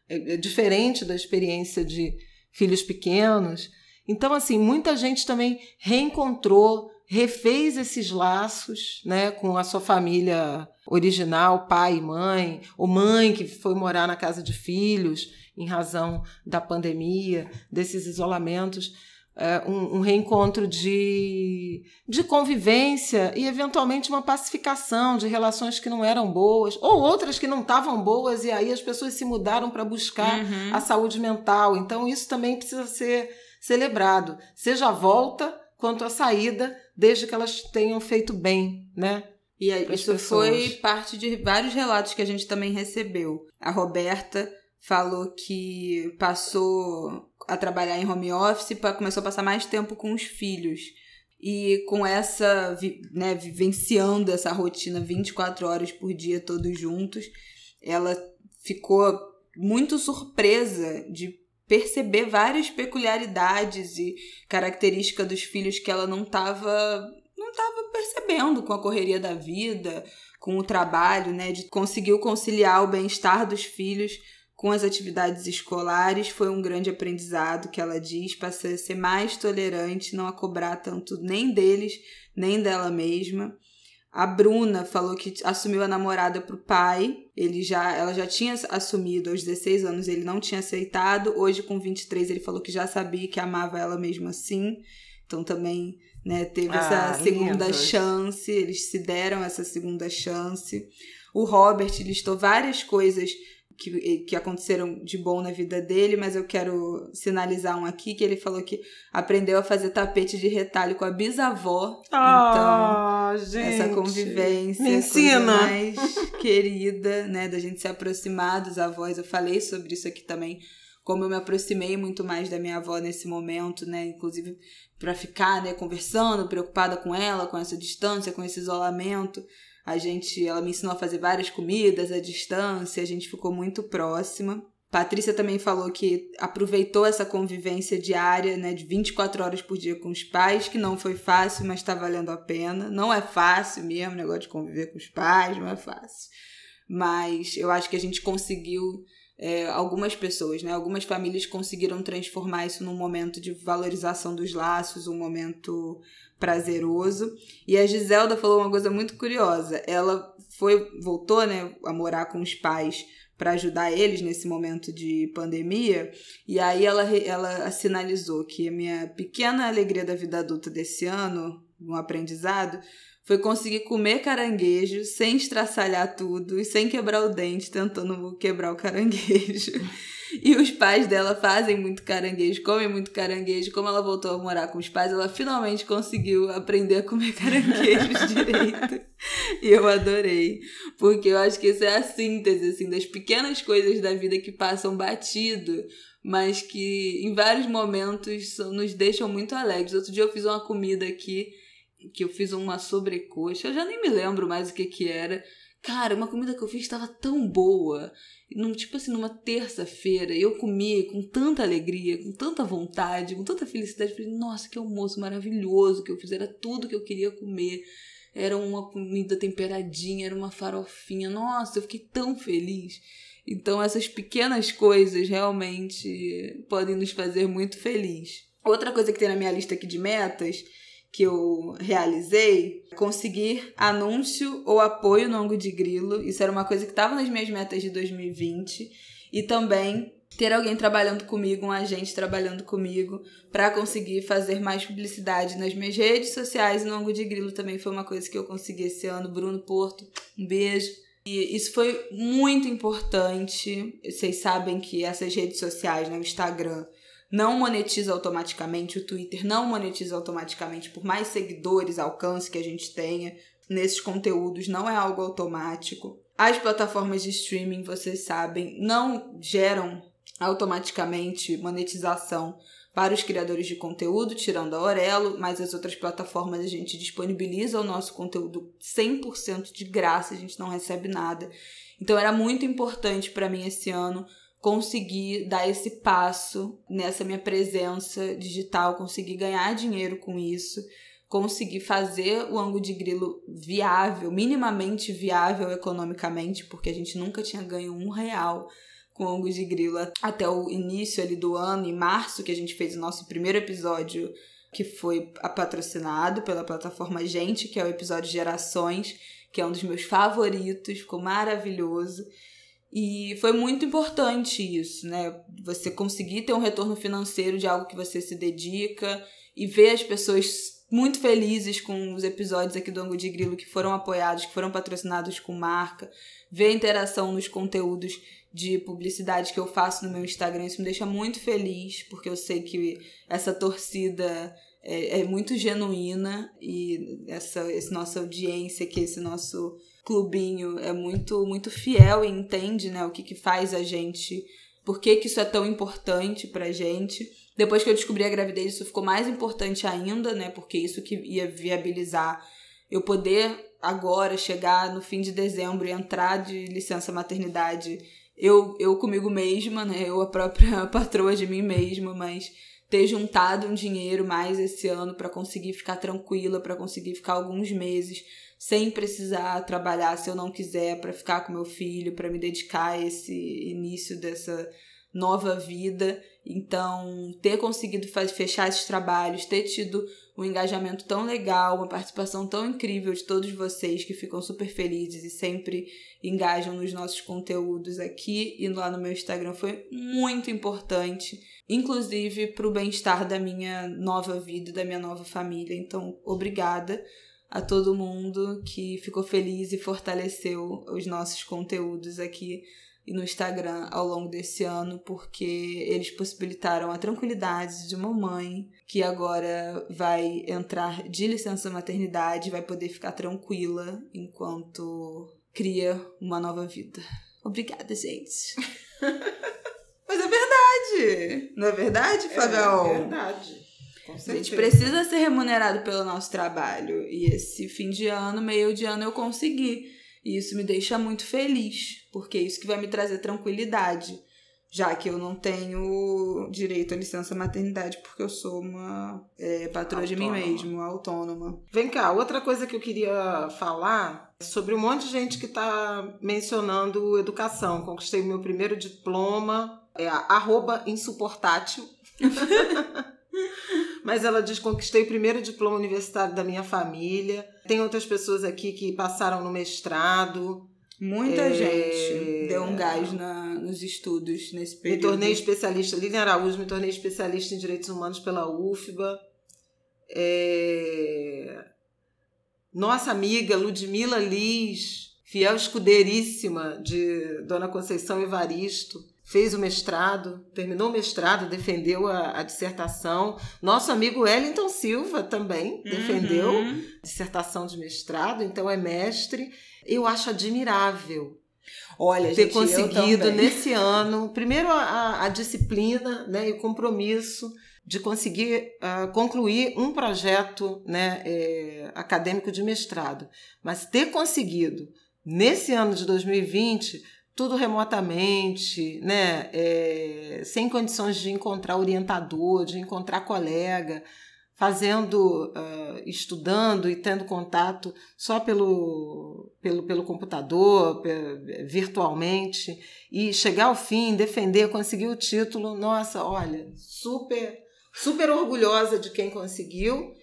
é, é diferente da experiência de filhos pequenos. Então, assim, muita gente também reencontrou, refez esses laços né, com a sua família original, pai e mãe, ou mãe que foi morar na casa de filhos em razão da pandemia, desses isolamentos. É, um, um, reencontro de, de convivência e, eventualmente, uma pacificação de relações que não eram boas, ou outras que não estavam boas, e aí as pessoas se mudaram para buscar uhum. a saúde mental. Então, isso também precisa ser celebrado, seja a volta quanto a saída, desde que elas tenham feito bem, né? E aí, isso pessoas. foi parte de vários relatos que a gente também recebeu. A Roberta falou que passou a trabalhar em home office, começou a passar mais tempo com os filhos. E com essa, né, vivenciando essa rotina 24 horas por dia, todos juntos, ela ficou muito surpresa de perceber várias peculiaridades e características dos filhos que ela não estava não tava percebendo com a correria da vida, com o trabalho, né, de conseguiu conciliar o bem-estar dos filhos com as atividades escolares foi um grande aprendizado que ela diz para ser mais tolerante, não a cobrar tanto nem deles nem dela mesma. A Bruna falou que assumiu a namorada pro pai. Ele já, ela já tinha assumido aos 16 anos, ele não tinha aceitado. Hoje, com 23, ele falou que já sabia que amava ela mesmo assim. Então também né, teve ah, essa segunda lindo. chance, eles se deram essa segunda chance. O Robert listou várias coisas que, que aconteceram de bom na vida dele, mas eu quero sinalizar um aqui que ele falou que aprendeu a fazer tapete de retalho com a bisavó. Ah, então, gente, essa convivência me ensina. mais querida, né, da gente se aproximar dos avós. Eu falei sobre isso aqui também, como eu me aproximei muito mais da minha avó nesse momento, né, inclusive para ficar, né, conversando, preocupada com ela, com essa distância, com esse isolamento. A gente, ela me ensinou a fazer várias comidas à distância, a gente ficou muito próxima. Patrícia também falou que aproveitou essa convivência diária, né, de 24 horas por dia com os pais, que não foi fácil, mas está valendo a pena. Não é fácil mesmo negócio de conviver com os pais, não é fácil. Mas eu acho que a gente conseguiu é, algumas pessoas, né? Algumas famílias conseguiram transformar isso num momento de valorização dos laços, um momento prazeroso. E a Giselda falou uma coisa muito curiosa. Ela foi voltou, né, a morar com os pais para ajudar eles nesse momento de pandemia. E aí ela, ela sinalizou que a minha pequena alegria da vida adulta desse ano, um aprendizado, foi conseguir comer caranguejo sem estraçalhar tudo e sem quebrar o dente, tentando quebrar o caranguejo. E os pais dela fazem muito caranguejo, comem muito caranguejo. Como ela voltou a morar com os pais, ela finalmente conseguiu aprender a comer caranguejos direito. E eu adorei. Porque eu acho que isso é a síntese, assim, das pequenas coisas da vida que passam batido, mas que em vários momentos nos deixam muito alegres. Outro dia eu fiz uma comida aqui, que eu fiz uma sobrecoxa. Eu já nem me lembro mais o que que era. Cara, uma comida que eu fiz estava tão boa num, tipo assim, numa terça-feira, eu comi com tanta alegria, com tanta vontade, com tanta felicidade. Falei, nossa, que almoço maravilhoso que eu fiz, era tudo que eu queria comer. Era uma comida temperadinha, era uma farofinha. Nossa, eu fiquei tão feliz. Então, essas pequenas coisas realmente podem nos fazer muito feliz. Outra coisa que tem na minha lista aqui de metas que eu realizei, conseguir anúncio ou apoio no ângulo de grilo. Isso era uma coisa que estava nas minhas metas de 2020. E também ter alguém trabalhando comigo, um agente trabalhando comigo, para conseguir fazer mais publicidade nas minhas redes sociais e no ângulo de grilo também foi uma coisa que eu consegui esse ano. Bruno Porto, um beijo. E isso foi muito importante. Vocês sabem que essas redes sociais, né, o Instagram, não monetiza automaticamente, o Twitter não monetiza automaticamente, por mais seguidores, alcance que a gente tenha nesses conteúdos, não é algo automático. As plataformas de streaming, vocês sabem, não geram automaticamente monetização para os criadores de conteúdo, tirando a Aurelo, mas as outras plataformas a gente disponibiliza o nosso conteúdo 100% de graça, a gente não recebe nada. Então era muito importante para mim esse ano conseguir dar esse passo nessa minha presença digital, conseguir ganhar dinheiro com isso, conseguir fazer o ângulo de grilo viável, minimamente viável economicamente, porque a gente nunca tinha ganho um real com ângulo de grilo até o início ali do ano, em março, que a gente fez o nosso primeiro episódio que foi patrocinado pela plataforma Gente, que é o episódio Gerações, que é um dos meus favoritos, ficou maravilhoso. E foi muito importante isso, né? Você conseguir ter um retorno financeiro de algo que você se dedica e ver as pessoas muito felizes com os episódios aqui do Ango de Grilo que foram apoiados, que foram patrocinados com marca, ver a interação nos conteúdos de publicidade que eu faço no meu Instagram, isso me deixa muito feliz, porque eu sei que essa torcida é, é muito genuína e essa, essa nossa audiência, que esse nosso clubinho é muito muito fiel e entende, né, o que que faz a gente, por que que isso é tão importante pra gente. Depois que eu descobri a gravidez, isso ficou mais importante ainda, né, porque isso que ia viabilizar eu poder agora chegar no fim de dezembro e entrar de licença maternidade, eu eu comigo mesma, né, eu a própria patroa de mim mesma, mas ter juntado um dinheiro mais esse ano para conseguir ficar tranquila, para conseguir ficar alguns meses sem precisar trabalhar se eu não quiser para ficar com meu filho, para me dedicar a esse início dessa nova vida. Então, ter conseguido fechar esses trabalhos, ter tido um engajamento tão legal, uma participação tão incrível de todos vocês que ficam super felizes e sempre engajam nos nossos conteúdos aqui e lá no meu Instagram foi muito importante, inclusive para o bem-estar da minha nova vida, da minha nova família. Então, obrigada a todo mundo que ficou feliz e fortaleceu os nossos conteúdos aqui e no Instagram ao longo desse ano, porque eles possibilitaram a tranquilidade de uma mãe que agora vai entrar de licença maternidade, vai poder ficar tranquila enquanto cria uma nova vida. Obrigada, gente. Mas é verdade! Não é verdade, Fabel? É verdade. A gente precisa ser remunerado pelo nosso trabalho. E esse fim de ano, meio de ano, eu consegui. E isso me deixa muito feliz, porque é isso que vai me trazer tranquilidade. Já que eu não tenho direito à licença maternidade, porque eu sou uma é, patroa autônoma. de mim mesmo, autônoma. Vem cá, outra coisa que eu queria falar é sobre um monte de gente que está mencionando educação. Conquistei o meu primeiro diploma, é a arroba insuportátil. Mas ela diz: conquistei o primeiro diploma universitário da minha família. Tem outras pessoas aqui que passaram no mestrado. Muita é... gente deu um gás na, nos estudos nesse período. Me tornei especialista, Lilian Araújo, me tornei especialista em direitos humanos pela UFBA. É... Nossa amiga Ludmila Liz, fiel escudeiríssima de Dona Conceição Evaristo, fez o mestrado, terminou o mestrado, defendeu a, a dissertação. Nosso amigo Wellington Silva também uhum. defendeu dissertação de mestrado, então é mestre. Eu acho admirável. Olha, ter gente, conseguido nesse ano, primeiro a, a, disciplina né, e o compromisso de conseguir uh, concluir um projeto né, é, acadêmico de mestrado, mas ter conseguido nesse ano de 2020 tudo remotamente, né? É, sem condições de encontrar orientador, de encontrar colega, fazendo, uh, estudando e tendo contato só pelo, pelo, pelo computador, virtualmente, e chegar ao fim, defender, conseguir o título. Nossa, olha, super, super orgulhosa de quem conseguiu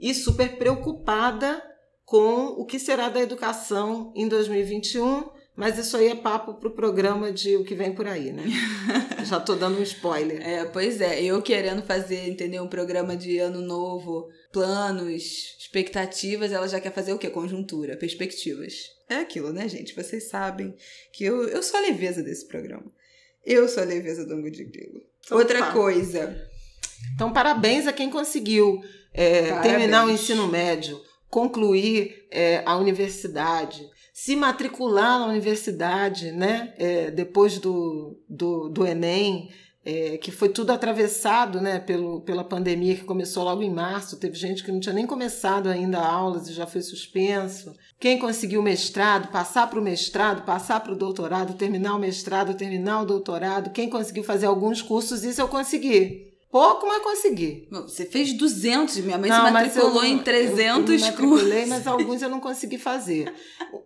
e super preocupada com o que será da educação em 2021 mas isso aí é papo pro programa de o que vem por aí, né? Já tô dando um spoiler. É, pois é. Eu querendo fazer, entendeu? Um programa de ano novo, planos, expectativas, ela já quer fazer o quê? Conjuntura, perspectivas. É aquilo, né, gente? Vocês sabem que eu, eu sou a leveza desse programa. Eu sou a leveza do Angu de Grilo. Então, Outra tá. coisa. Então, parabéns a quem conseguiu é, terminar o ensino médio, concluir é, a universidade se matricular na universidade, né? É, depois do, do, do Enem, é, que foi tudo atravessado né, pelo, pela pandemia que começou logo em março. Teve gente que não tinha nem começado ainda aulas e já foi suspenso. Quem conseguiu mestrado, passar para o mestrado, passar para o doutorado, terminar o mestrado, terminar o doutorado. Quem conseguiu fazer alguns cursos, isso eu consegui. Pouco, mas consegui. Você fez 200, minha mãe não, se matriculou em 300 eu, eu cursos. mas alguns eu não consegui fazer.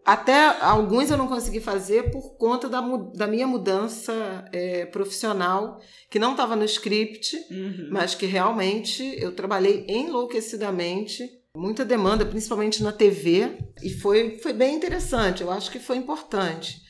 Até alguns eu não consegui fazer por conta da, da minha mudança é, profissional, que não estava no script, uhum. mas que realmente eu trabalhei enlouquecidamente. Muita demanda, principalmente na TV, e foi, foi bem interessante. Eu acho que foi importante.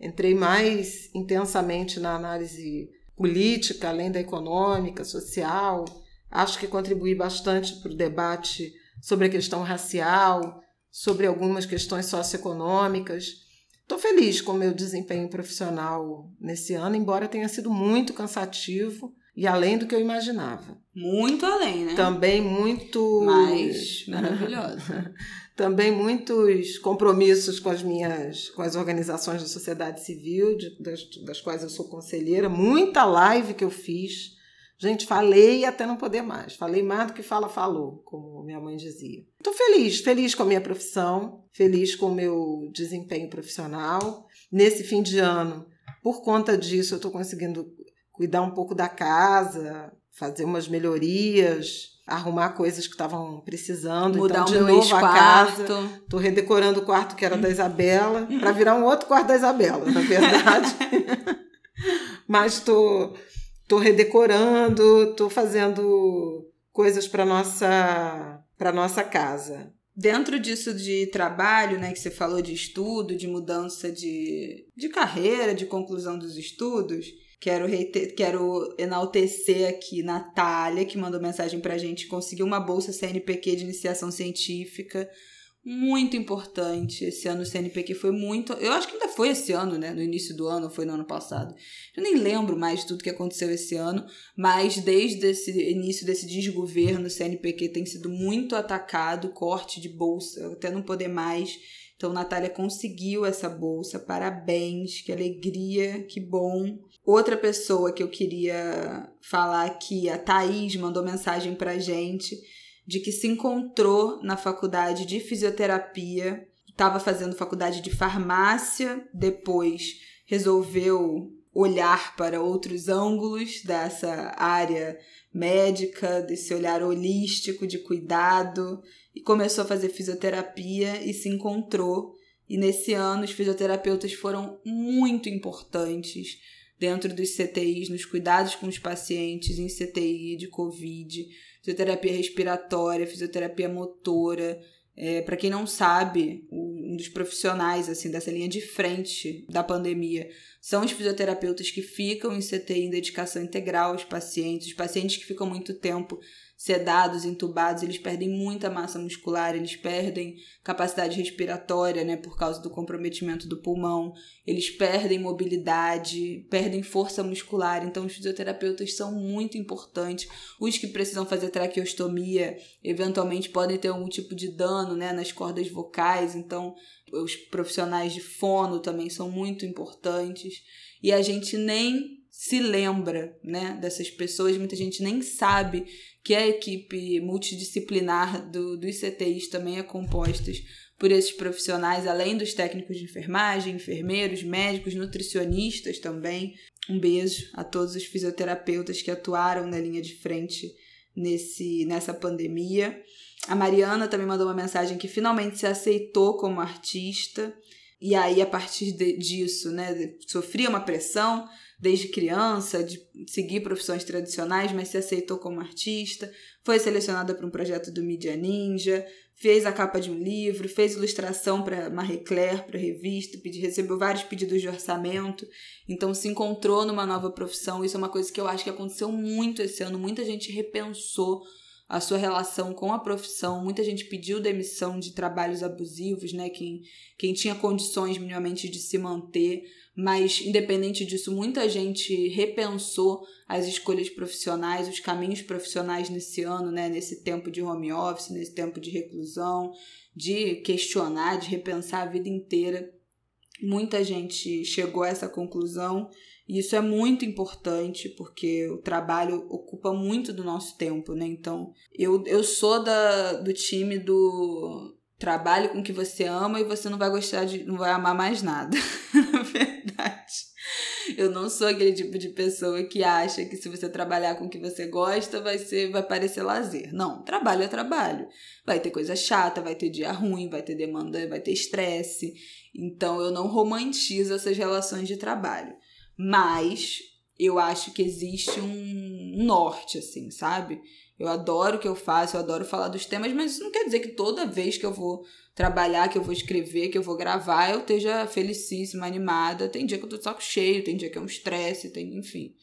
Entrei mais intensamente na análise política, além da econômica, social. Acho que contribui bastante para o debate sobre a questão racial, sobre algumas questões socioeconômicas. Estou feliz com o meu desempenho profissional nesse ano, embora tenha sido muito cansativo e além do que eu imaginava. Muito além, né? Também muito. Mais maravilhosa. também muitos compromissos com as minhas com as organizações da sociedade civil, de, das, das quais eu sou conselheira, muita live que eu fiz. Gente, falei até não poder mais. Falei mais do que fala falou, como minha mãe dizia. Estou feliz, feliz com a minha profissão, feliz com o meu desempenho profissional. Nesse fim de ano, por conta disso, eu estou conseguindo cuidar um pouco da casa, fazer umas melhorias, arrumar coisas que estavam precisando. Mudar então, de novo a casa. Tô redecorando o quarto que era da Isabela para virar um outro quarto da Isabela, na verdade. Mas tô tô redecorando, tô fazendo coisas para nossa para nossa casa. Dentro disso de trabalho, né, que você falou de estudo, de mudança de, de carreira, de conclusão dos estudos, Quero, reiter, quero enaltecer aqui Natália, que mandou mensagem pra gente, conseguiu uma bolsa CNPq de iniciação científica. Muito importante. Esse ano o CNPq foi muito. Eu acho que ainda foi esse ano, né? No início do ano, foi no ano passado. Eu nem lembro mais de tudo que aconteceu esse ano, mas desde esse início desse desgoverno, o CNPq tem sido muito atacado corte de bolsa, até não poder mais. Então, Natália conseguiu essa bolsa, parabéns, que alegria, que bom. Outra pessoa que eu queria falar aqui, a Thaís, mandou mensagem pra gente de que se encontrou na faculdade de fisioterapia, estava fazendo faculdade de farmácia, depois resolveu olhar para outros ângulos dessa área médica, desse olhar holístico de cuidado e começou a fazer fisioterapia e se encontrou. E nesse ano os fisioterapeutas foram muito importantes dentro dos CTIs, nos cuidados com os pacientes em CTI de Covid, fisioterapia respiratória, fisioterapia motora. É, para quem não sabe, um dos profissionais assim dessa linha de frente da pandemia são os fisioterapeutas que ficam em CTI em dedicação integral aos pacientes, os pacientes que ficam muito tempo sedados, entubados, eles perdem muita massa muscular, eles perdem capacidade respiratória, né, por causa do comprometimento do pulmão, eles perdem mobilidade, perdem força muscular. Então, os fisioterapeutas são muito importantes. Os que precisam fazer traqueostomia, eventualmente podem ter algum tipo de dano, né, nas cordas vocais. Então, os profissionais de fono também são muito importantes. E a gente nem se lembra, né, dessas pessoas, muita gente nem sabe que a equipe multidisciplinar do, dos CTIs também é composta por esses profissionais, além dos técnicos de enfermagem, enfermeiros, médicos, nutricionistas também. Um beijo a todos os fisioterapeutas que atuaram na linha de frente nesse, nessa pandemia. A Mariana também mandou uma mensagem que finalmente se aceitou como artista. E aí, a partir de, disso, né, sofria uma pressão desde criança, de seguir profissões tradicionais, mas se aceitou como artista, foi selecionada para um projeto do Media Ninja, fez a capa de um livro, fez ilustração para Marie Claire, para revista, pedi, recebeu vários pedidos de orçamento, então se encontrou numa nova profissão. Isso é uma coisa que eu acho que aconteceu muito esse ano. Muita gente repensou a sua relação com a profissão. Muita gente pediu demissão de trabalhos abusivos, né? Quem, quem tinha condições minimamente de se manter. Mas, independente disso, muita gente repensou as escolhas profissionais, os caminhos profissionais nesse ano, né? Nesse tempo de home office, nesse tempo de reclusão, de questionar, de repensar a vida inteira. Muita gente chegou a essa conclusão e isso é muito importante porque o trabalho ocupa muito do nosso tempo, né? Então, eu, eu sou da, do time do trabalho com que você ama e você não vai gostar de. não vai amar mais nada. Verdade. Eu não sou aquele tipo de pessoa que acha que se você trabalhar com o que você gosta, vai ser, vai parecer lazer. Não, trabalho é trabalho. Vai ter coisa chata, vai ter dia ruim, vai ter demanda, vai ter estresse. Então eu não romantizo essas relações de trabalho. Mas eu acho que existe um norte, assim, sabe? Eu adoro o que eu faço, eu adoro falar dos temas, mas isso não quer dizer que toda vez que eu vou trabalhar, que eu vou escrever, que eu vou gravar, eu esteja felicíssima, animada. Tem dia que eu tô de saco cheio, tem dia que é um estresse, tem, enfim.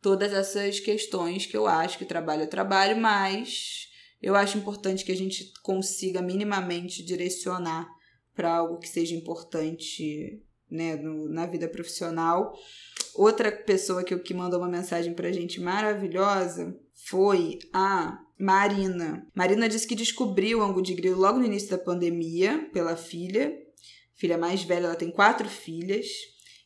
Todas essas questões que eu acho que trabalho é trabalho, mas eu acho importante que a gente consiga minimamente direcionar para algo que seja importante né, no, na vida profissional. Outra pessoa que, que mandou uma mensagem pra gente maravilhosa foi a Marina. Marina disse que descobriu o ângulo de grilo logo no início da pandemia pela filha. Filha mais velha, ela tem quatro filhas.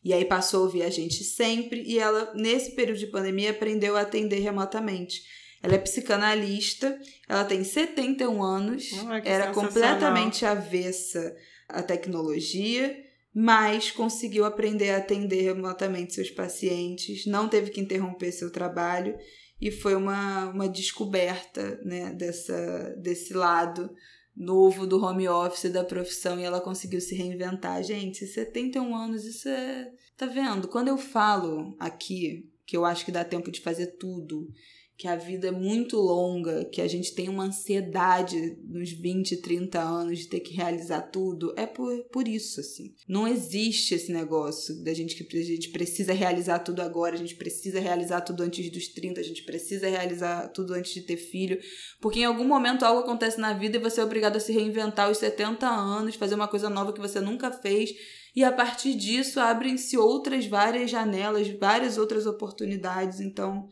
E aí passou a ouvir a gente sempre. E ela, nesse período de pandemia, aprendeu a atender remotamente. Ela é psicanalista, ela tem 71 anos, era completamente avessa à tecnologia mas conseguiu aprender a atender remotamente seus pacientes, não teve que interromper seu trabalho e foi uma, uma descoberta né, dessa, desse lado novo do home office da profissão e ela conseguiu se reinventar. Gente, 71 anos, isso é. Tá vendo? Quando eu falo aqui que eu acho que dá tempo de fazer tudo que a vida é muito longa, que a gente tem uma ansiedade nos 20, 30 anos de ter que realizar tudo, é por, por isso, assim. Não existe esse negócio da gente que a gente precisa realizar tudo agora, a gente precisa realizar tudo antes dos 30, a gente precisa realizar tudo antes de ter filho, porque em algum momento algo acontece na vida e você é obrigado a se reinventar aos 70 anos, fazer uma coisa nova que você nunca fez, e a partir disso abrem-se outras várias janelas, várias outras oportunidades, então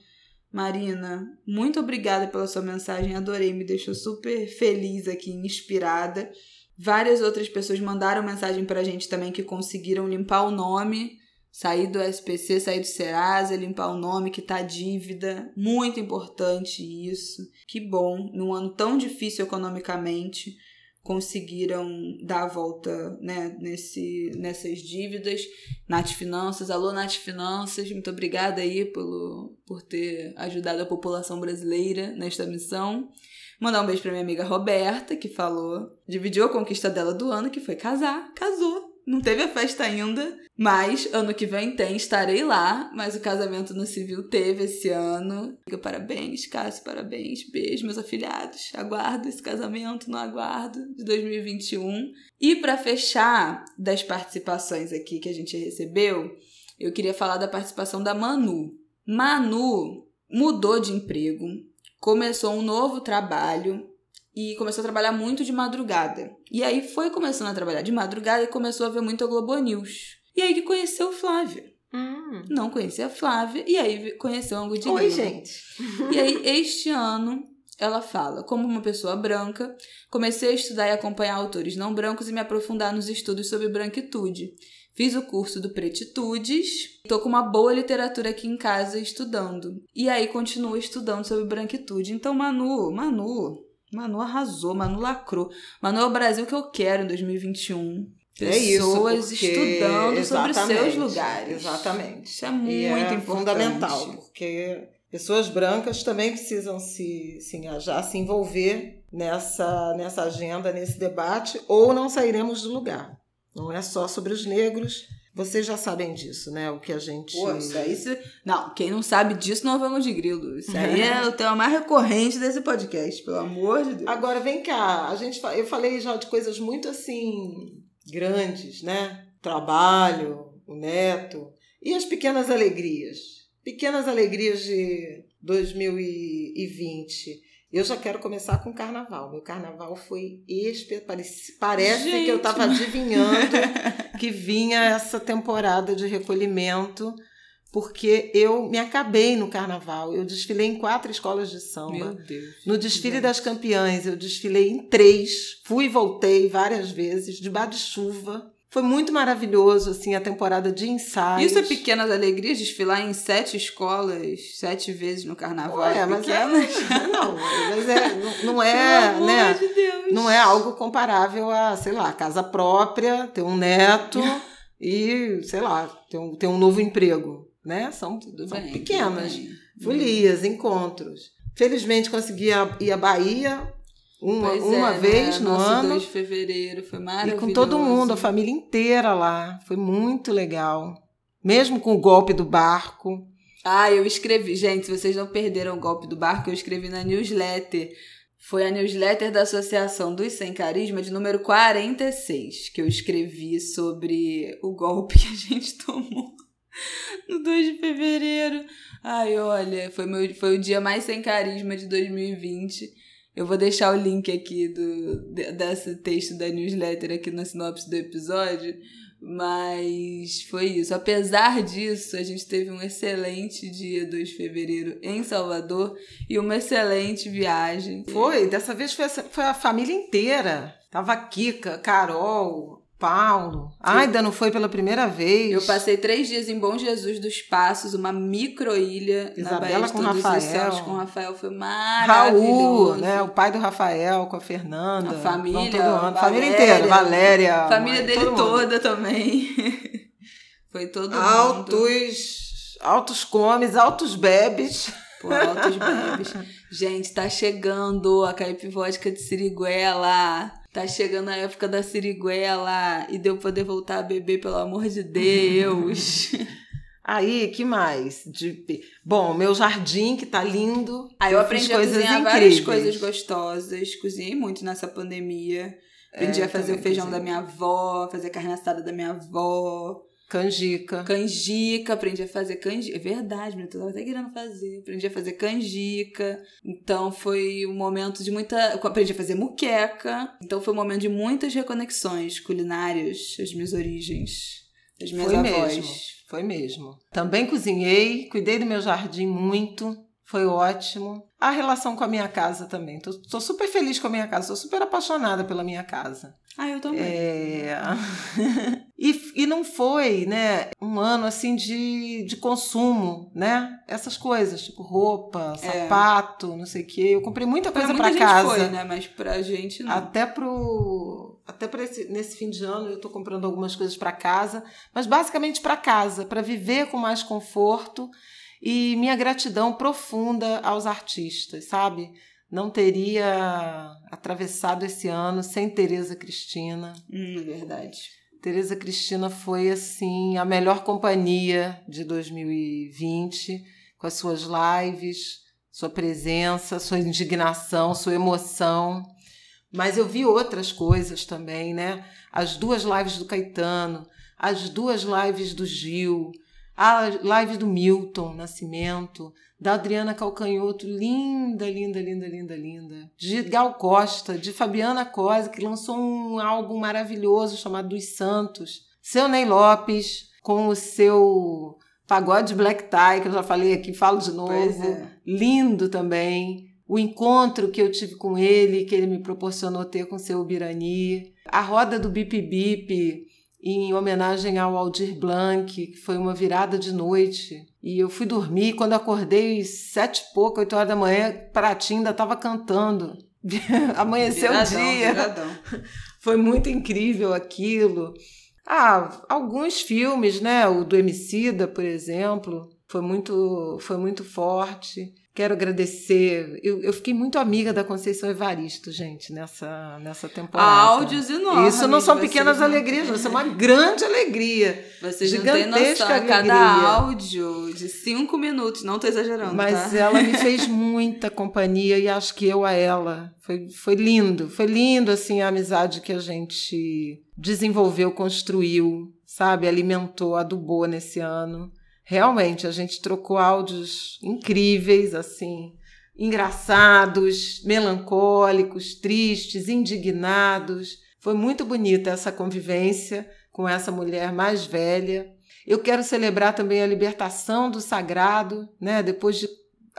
Marina, muito obrigada pela sua mensagem, adorei, me deixou super feliz aqui, inspirada. Várias outras pessoas mandaram mensagem pra gente também que conseguiram limpar o nome, sair do SPC, sair do Serasa, limpar o nome que tá dívida. Muito importante isso. Que bom, num ano tão difícil economicamente conseguiram dar a volta né, nesse, nessas dívidas. Nath Finanças, alô Nath Finanças, muito obrigada aí pelo, por ter ajudado a população brasileira nesta missão. Mandar um beijo para minha amiga Roberta, que falou, dividiu a conquista dela do ano, que foi casar, casou. Não teve a festa ainda, mas ano que vem tem, estarei lá. Mas o casamento no civil teve esse ano. Parabéns, Cássio, parabéns. Beijo, meus afilhados. Aguardo esse casamento, não aguardo, de 2021. E para fechar das participações aqui que a gente recebeu, eu queria falar da participação da Manu. Manu mudou de emprego, começou um novo trabalho e começou a trabalhar muito de madrugada. E aí foi começando a trabalhar de madrugada e começou a ver muito a Globo News. E aí que conheceu Flávia. Hum. Não conhecia a Flávia e aí conheceu o Angu de Oi, gente. E aí este ano ela fala: como uma pessoa branca, comecei a estudar e acompanhar autores não brancos e me aprofundar nos estudos sobre branquitude. Fiz o curso do Pretitudes, tô com uma boa literatura aqui em casa estudando. E aí continuo estudando sobre branquitude. Então, Manu, Manu, Manu arrasou, Manu lacrou. Manu é o Brasil que eu quero em 2021. Pessoas é isso, estudando sobre seus lugares. Exatamente. Isso é muito é importante. fundamental, porque pessoas brancas também precisam se, se engajar, se envolver nessa, nessa agenda, nesse debate, ou não sairemos do lugar. Não é só sobre os negros. Vocês já sabem disso, né? O que a gente. Pô, isso aí. Se... Não, quem não sabe disso não vamos de grilo. Isso aí é o tema mais recorrente desse podcast, pelo amor de Deus. Agora vem cá, a gente, eu falei já de coisas muito assim grandes, né? Trabalho, o neto e as pequenas alegrias. Pequenas alegrias de 2020. Eu já quero começar com o carnaval. Meu carnaval foi espetacular. Parece Gente. que eu estava adivinhando que vinha essa temporada de recolhimento, porque eu me acabei no carnaval. Eu desfilei em quatro escolas de samba. Meu Deus. No desfile das campeãs, eu desfilei em três. Fui e voltei várias vezes, debaixo de chuva. Foi muito maravilhoso, assim, a temporada de ensaios. Isso é Pequenas Alegrias, desfilar em sete escolas, sete vezes no carnaval. É, mas é, não, mas é, não, não é, Pelo né? Amor de Deus. Não é algo comparável a, sei lá, casa própria, ter um neto e, sei lá, ter um, ter um novo emprego, né? São, Tudo são bem, pequenas bem. folias, encontros. Felizmente consegui ir à Bahia uma, Pois uma é, vez né? no Nosso ano. 2 de fevereiro foi E maravilhoso. com todo mundo, a família inteira lá. Foi muito legal. Mesmo com o golpe do barco. Ah, eu escrevi. Gente, se vocês não perderam o golpe do barco, eu escrevi na newsletter. Foi a newsletter da Associação dos Sem Carisma, de número 46, que eu escrevi sobre o golpe que a gente tomou no 2 de fevereiro. Ai, olha, foi, meu, foi o dia mais sem carisma de 2020. Eu vou deixar o link aqui do, de- desse texto da newsletter aqui na sinopse do episódio. Mas foi isso. Apesar disso, a gente teve um excelente dia 2 de fevereiro em Salvador e uma excelente viagem. Foi, dessa vez foi, essa- foi a família inteira. Tava a Kika, Carol, Paulo. A Aida não foi pela primeira vez. Eu passei três dias em Bom Jesus dos Passos, uma micro-ilha na Baía de com Todos os Rafael. Céus com o Rafael. Foi maravilhoso. Raul, né? O pai do Rafael com a Fernanda. A família, Vão todo ano. Valéria. família inteira. Valéria. Família mãe, dele toda também. Foi todo mundo. Altos, altos comes, altos bebes. Por altos bebes. Gente, tá chegando a caipivótica de Siriguela. Tá chegando a época da Siriguela. E deu poder voltar a beber, pelo amor de Deus. Aí, que mais? De... Bom, meu jardim, que tá lindo. Aí eu aprendi a coisas cozinhar várias incríveis. coisas gostosas. Cozinhei muito nessa pandemia. Aprendi É, a fazer o feijão da minha avó, fazer carne assada da minha avó. Canjica. Canjica, aprendi a fazer canjica. É verdade, eu tava até querendo fazer. Aprendi a fazer canjica. Então foi um momento de muita. Aprendi a fazer muqueca. Então foi um momento de muitas reconexões culinárias, as minhas origens, as minhas Foi avós. mesmo. Foi mesmo. Também cozinhei, cuidei do meu jardim muito. Foi ótimo. A relação com a minha casa também. Tô, tô super feliz com a minha casa. Tô super apaixonada pela minha casa. Ah, eu também. É... e, e não foi, né, um ano assim de, de consumo, né? Essas coisas, tipo roupa, sapato, não sei o quê. Eu comprei muita Pra coisa para casa. foi, né? Mas pra gente não. Até pro até para nesse fim de ano eu tô comprando algumas coisas para casa, mas basicamente para casa, para viver com mais conforto e minha gratidão profunda aos artistas, sabe? Não teria atravessado esse ano sem Tereza Cristina. Hum, é verdade. Tereza Cristina foi assim a melhor companhia de 2020, com as suas lives, sua presença, sua indignação, sua emoção. Mas eu vi outras coisas também, né? As duas lives do Caetano, as duas lives do Gil, a live do Milton Nascimento, da Adriana Calcanhoto, linda, linda, linda, linda, linda. De Gal Costa, de Fabiana Cosa, que lançou um álbum maravilhoso chamado Dos Santos. Seu Ney Lopes, com o seu pagode black tie, que eu já falei aqui, falo de novo. É. Lindo também. O encontro que eu tive com ele, que ele me proporcionou ter com seu Birani. A roda do Bip Bip, em homenagem ao Aldir Blanc, que foi uma virada de noite. E eu fui dormir, quando acordei sete e pouco, oito horas da manhã, Pratinho ainda estava cantando. Amanheceu o Viradão, dia. viradão. Foi muito incrível aquilo. Ah, alguns filmes, né? O do Emicida, por exemplo, foi muito, foi muito forte. Quero agradecer. Eu, eu fiquei muito amiga da Conceição Evaristo, gente, nessa, nessa temporada. Áudios enormes. Isso não são pequenas alegrias, não. Isso é uma grande alegria. Vocês não têm noção. alegria. Cada áudio de cinco minutos, não estou exagerando. Mas tá? ela me fez muita companhia e acho que eu a ela. Foi, foi lindo. Foi lindo, assim, a amizade que a gente desenvolveu, construiu, sabe? Alimentou, adubou nesse ano realmente a gente trocou áudios incríveis, assim, engraçados, melancólicos, tristes, indignados. Foi muito bonita essa convivência com essa mulher mais velha. Eu quero celebrar também a libertação do sagrado, né? Depois de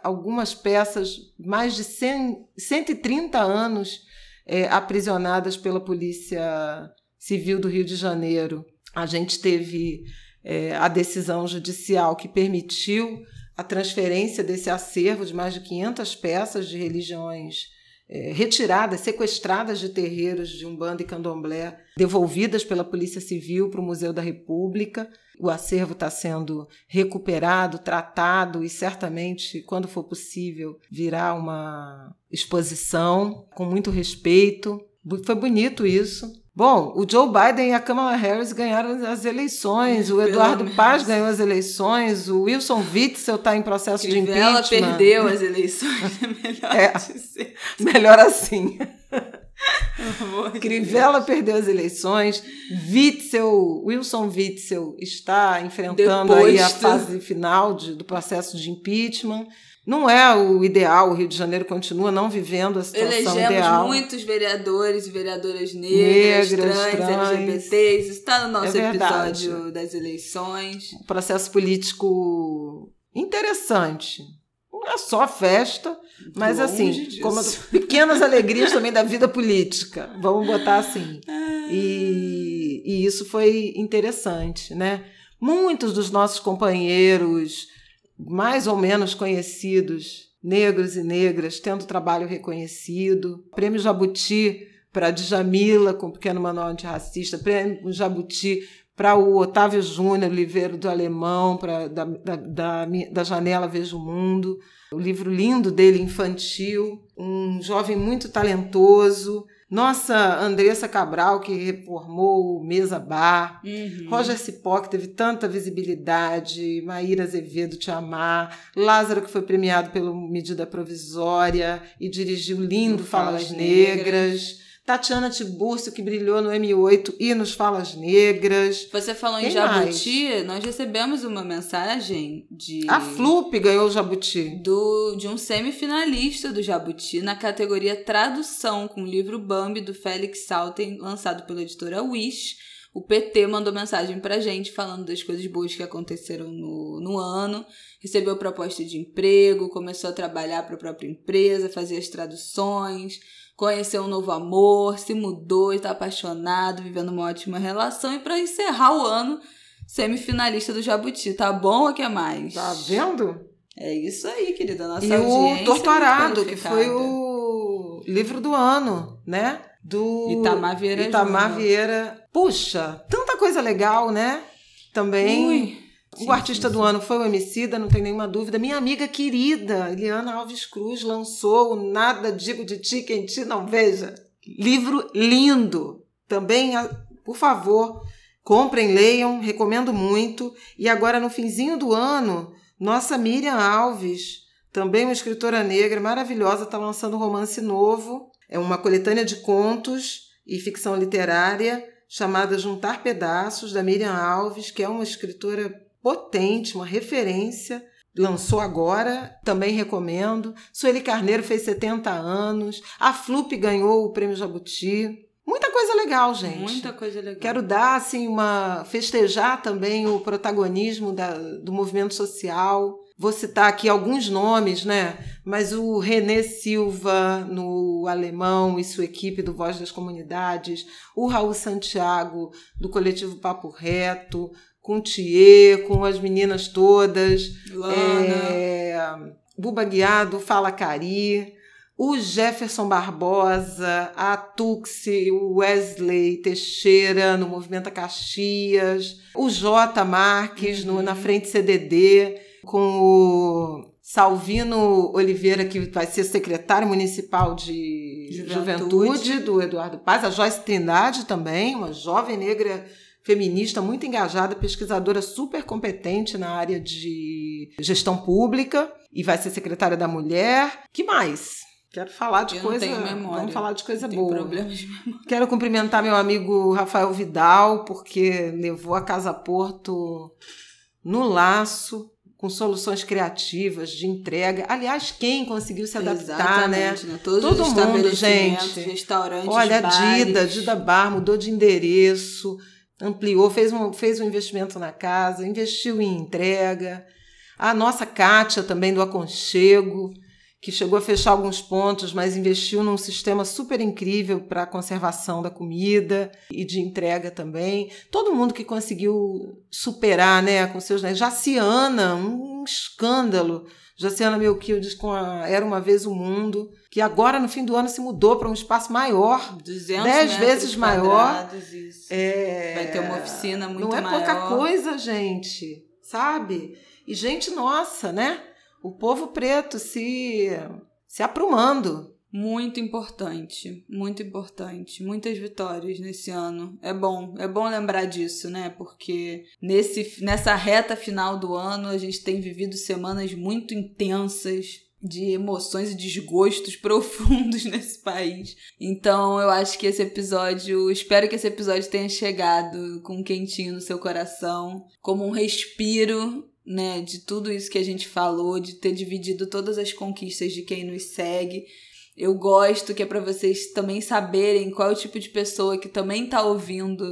algumas peças, mais de 100, 130 anos é, aprisionadas pela Polícia Civil do Rio de Janeiro. A gente teve é, a decisão judicial que permitiu a transferência desse acervo de mais de 500 peças de religiões é, retiradas, sequestradas de terreiros de Umbanda e Candomblé, devolvidas pela Polícia Civil para o Museu da República. O acervo está sendo recuperado, tratado e certamente, quando for possível, virá uma exposição com muito respeito. Foi bonito isso. Bom, o Joe Biden e a Kamala Harris ganharam as eleições, o Eduardo Paz ganhou as eleições, o Wilson Witzel está em processo Crivella de impeachment. perdeu as eleições, é melhor é, dizer. Melhor assim. Crivella perdeu as eleições, Witzel, Wilson Witzel está enfrentando aí a fase final de, do processo de impeachment. Não é o ideal, o Rio de Janeiro continua não vivendo a situação Elegemos ideal. muitos vereadores e vereadoras negras, negras trans, trans, LGBTs. Isso está no nosso é episódio das eleições. Um processo político interessante. Não é só festa, mas Longe assim, disso. como pequenas alegrias também da vida política. Vamos botar assim. E, e isso foi interessante, né? Muitos dos nossos companheiros mais ou menos conhecidos, negros e negras, tendo trabalho reconhecido. Prêmio Jabuti para Djamila, com o Pequeno Manual Antirracista. Prêmio Jabuti para o Otávio Júnior, livreiro do Alemão, pra, da, da, da, da Janela Vejo o Mundo. O livro lindo dele, infantil. Um jovem muito talentoso. Nossa Andressa Cabral, que reformou o Mesa Bar. Uhum. Roger Cipó, que teve tanta visibilidade. Maíra Azevedo, Te Amar. Lázaro, que foi premiado pela medida provisória e dirigiu lindo Falas, Falas Negras. Negras. Tatiana Tiburcio, que brilhou no M8 e nos Falas Negras. Você falou em Quem Jabuti, mais? nós recebemos uma mensagem de. A Flup ganhou o Jabuti. Do, de um semifinalista do Jabuti na categoria Tradução, com o livro Bambi do Félix Salten, lançado pela editora Wish. O PT mandou mensagem pra gente falando das coisas boas que aconteceram no, no ano. Recebeu proposta de emprego, começou a trabalhar para a própria empresa, fazia as traduções conheceu um novo amor, se mudou, está apaixonado, vivendo uma ótima relação. E para encerrar o ano, semifinalista do Jabuti. Tá bom ou quer mais? Tá vendo? É isso aí, querida. Nossa e o Torturado, é que foi o livro do ano, né? Do Itamar Vieira. Itamar Júnior. Vieira. Puxa, tanta coisa legal, né? Também. Ui. O Sim, artista sim, do sim. ano foi o Emicida, não tem nenhuma dúvida. Minha amiga querida, Eliana Alves Cruz, lançou o Nada Digo de Ti, Quem Ti Não Veja. Livro lindo. Também, por favor, comprem, leiam, recomendo muito. E agora, no finzinho do ano, nossa Miriam Alves, também uma escritora negra maravilhosa, está lançando um romance novo. É uma coletânea de contos e ficção literária chamada Juntar Pedaços, da Miriam Alves, que é uma escritora potente, uma referência. Lançou agora, também recomendo. Sueli Carneiro fez 70 anos. A Flup ganhou o prêmio Jabuti. Muita coisa legal, gente. Muita coisa legal. Quero dar assim uma festejar também o protagonismo da- do movimento social. Vou citar aqui alguns nomes, né? Mas o René Silva no Alemão e sua equipe do Voz das Comunidades, o Raul Santiago do coletivo Papo Reto, com o Thier, com as meninas todas, Lana. é, Buba Guiado, Fala Cari, o Jefferson Barbosa, a Tuxi, o Wesley Teixeira no Movimento Caxias, o J Marques no, na Frente CDD, com o Salvino Oliveira, que vai ser secretário municipal de Juventude. Juventude, do Eduardo Paz, a Joyce Trindade também, uma jovem negra feminista muito engajada, pesquisadora super competente na área de gestão pública e vai ser secretária da mulher. Que mais? Quero falar de Eu coisa. não tenho memória. Vamos falar de coisa boa. problemas de memória. Quero cumprimentar meu amigo Rafael Vidal, porque levou a Casa Porto no laço, com soluções criativas de entrega. Aliás, quem conseguiu se adaptar, né? Exatamente, né? Todos Todo os mundo, gente. restaurantes, Olha, a bares. Dida, Dida Bar mudou de endereço, ampliou, fez um, fez um investimento na casa, investiu em entrega. A nossa Kátia também do Aconchego, que chegou a fechar alguns pontos, mas investiu num sistema super incrível para a conservação da comida e de entrega também. Todo mundo que conseguiu superar, né, com seus. Né? Jaciana, um escândalo. Jaciana Melquildes com a Era Uma Vez o Mundo, que agora no fim do ano se mudou para um espaço maior. 200 dez vezes maior. isso. É, Vai ter uma oficina muito Não é maior. pouca coisa, gente, sabe? E gente nossa, né? O povo preto se, se aprumando. Muito importante, muito importante. Muitas vitórias nesse ano. É bom, é bom lembrar disso, né? Porque nesse, nessa reta final do ano a gente tem vivido semanas muito intensas de emoções e desgostos profundos nesse país. Então eu acho que esse episódio, espero que esse episódio tenha chegado com um quentinho no seu coração, como um respiro né, de tudo isso que a gente falou, de ter dividido todas as conquistas de quem nos segue. Eu gosto que é para vocês também saberem qual é o tipo de pessoa que também tá ouvindo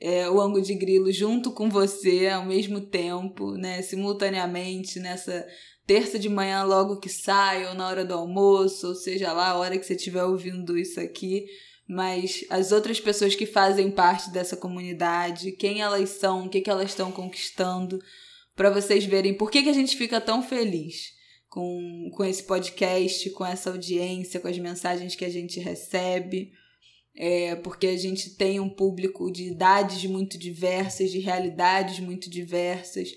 é, o ângulo de grilo junto com você ao mesmo tempo, né, simultaneamente nessa terça de manhã logo que sai ou na hora do almoço, ou seja lá a hora que você estiver ouvindo isso aqui mas as outras pessoas que fazem parte dessa comunidade, quem elas são, o que, que elas estão conquistando, para vocês verem por que, que a gente fica tão feliz com, com esse podcast, com essa audiência, com as mensagens que a gente recebe. É, porque a gente tem um público de idades muito diversas, de realidades muito diversas,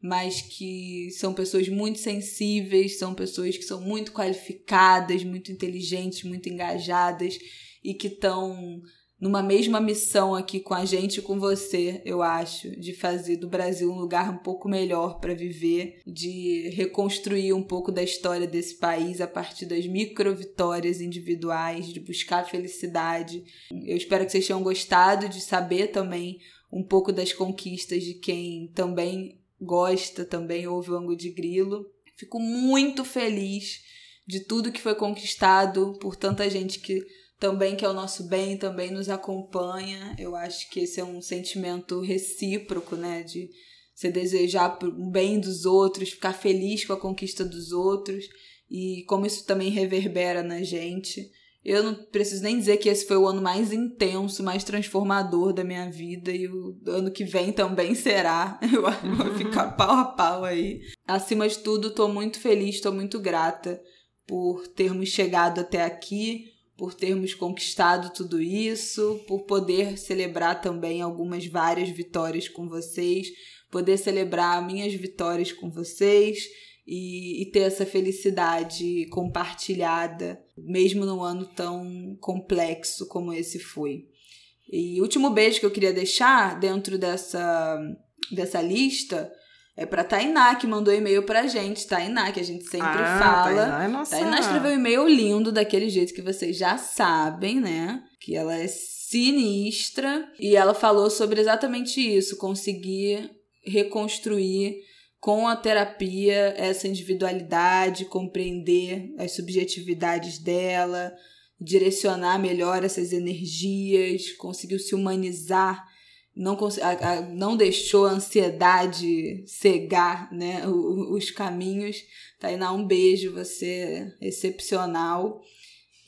mas que são pessoas muito sensíveis, são pessoas que são muito qualificadas, muito inteligentes, muito engajadas e que estão numa mesma missão aqui com a gente e com você, eu acho, de fazer do Brasil um lugar um pouco melhor para viver, de reconstruir um pouco da história desse país a partir das micro vitórias individuais, de buscar felicidade. Eu espero que vocês tenham gostado de saber também um pouco das conquistas de quem também gosta, também ouve o ângulo de grilo. Fico muito feliz de tudo que foi conquistado por tanta gente que também quer o nosso bem, também nos acompanha. Eu acho que esse é um sentimento recíproco, né? De você desejar o bem dos outros, ficar feliz com a conquista dos outros e como isso também reverbera na gente. Eu não preciso nem dizer que esse foi o ano mais intenso, mais transformador da minha vida e o ano que vem também será. Eu acho que vai ficar pau a pau aí. Acima de tudo, tô muito feliz, tô muito grata por termos chegado até aqui, por termos conquistado tudo isso, por poder celebrar também algumas várias vitórias com vocês, poder celebrar minhas vitórias com vocês e, e ter essa felicidade compartilhada, mesmo num ano tão complexo como esse foi. E o último beijo que eu queria deixar dentro dessa, dessa lista é pra Tainá, que mandou e-mail pra gente. Tainá, que a gente sempre Ah, fala. Tainá é nossa... Tainá escreveu um e-mail lindo, daquele jeito que vocês já sabem, né? Que ela é sinistra. E ela falou sobre exatamente isso: conseguir reconstruir com a terapia essa individualidade, compreender as subjetividades dela, direcionar melhor essas energias, conseguiu se humanizar não, a, a, não deixou a ansiedade cegar né, o, os caminhos. Tainá, um beijo, você é excepcional.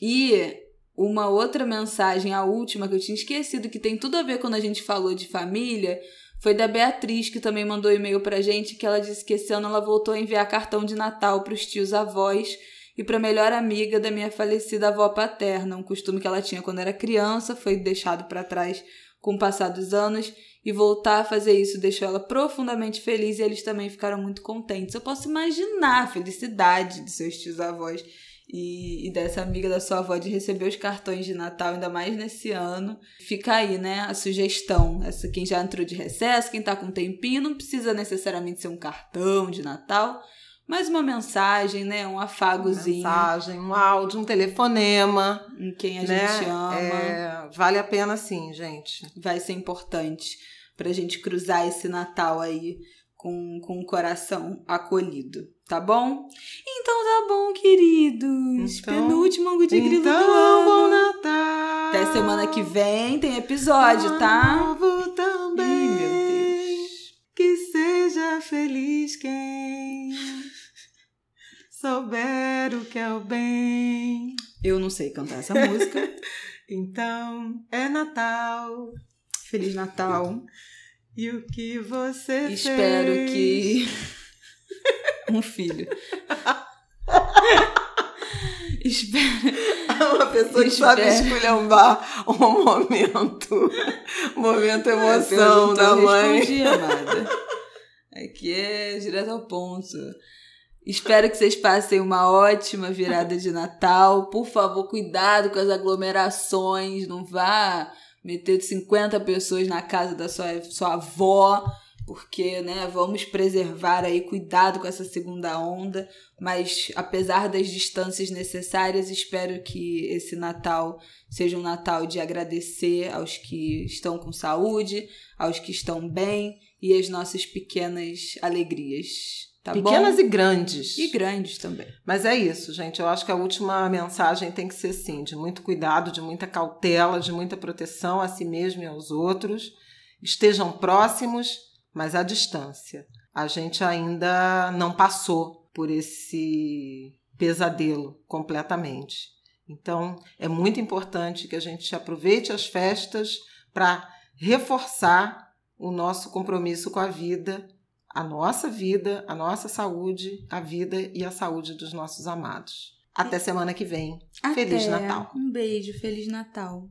E uma outra mensagem, a última que eu tinha esquecido, que tem tudo a ver quando a gente falou de família, foi da Beatriz, que também mandou e-mail pra gente, que ela disse que esse ano ela voltou a enviar cartão de Natal para os tios avós e para a melhor amiga da minha falecida avó paterna, um costume que ela tinha quando era criança, foi deixado para trás com o passar dos anos e voltar a fazer isso deixou ela profundamente feliz e eles também ficaram muito contentes. Eu posso imaginar a felicidade de seus tios avós e, e, dessa amiga da sua avó de receber os cartões de Natal, ainda mais nesse ano. Fica aí, né, a sugestão. Essa quem já entrou de recesso, quem tá com um tempinho, não precisa necessariamente ser um cartão de Natal, mas uma mensagem, né, um afagozinho. Uma mensagem, um áudio, um telefonema. Em quem a né? gente ama. É, vale a pena sim, gente. Vai ser importante pra gente cruzar esse Natal aí com, com o coração acolhido, tá bom? Então tá bom, queridos. Então, Penúltimo ângulo de grilo então, do ano. bom Natal. Até semana que vem tem episódio, tá? Novo também. Ih, meu Deus. Que seja feliz quem souber o que é o bem. Eu não sei cantar essa música. Então é Natal. Feliz Natal. E o que você Espero fez? que. um filho. Espero. Uma pessoa que sabe Espero. esculhambar um momento. momento emoção Perguntou, da mãe. amada. Aqui é direto ao ponto. Espero que vocês passem uma ótima virada de Natal. Por favor, cuidado com as aglomerações. Não vá meter 50 pessoas na casa da sua, sua avó, porque, né, vamos preservar aí, cuidado com essa segunda onda. Mas, apesar das distâncias necessárias, espero que esse Natal seja um Natal de agradecer aos que estão com saúde, aos que estão bem e as nossas pequenas alegrias. Tá Pequenas bom? e grandes. e grandes também. Mas é isso, gente. Eu acho que a última mensagem tem que ser sim, de muito cuidado, de muita cautela, de muita proteção a si mesmo e aos outros. Estejam próximos, mas à distância. A gente ainda não passou por esse pesadelo completamente. Então, é muito importante que a gente aproveite as festas para reforçar o nosso compromisso com a vida a nossa vida, a nossa saúde, a vida e a saúde dos nossos amados. Até semana que vem. Feliz Até. Natal. Um beijo, Feliz Natal.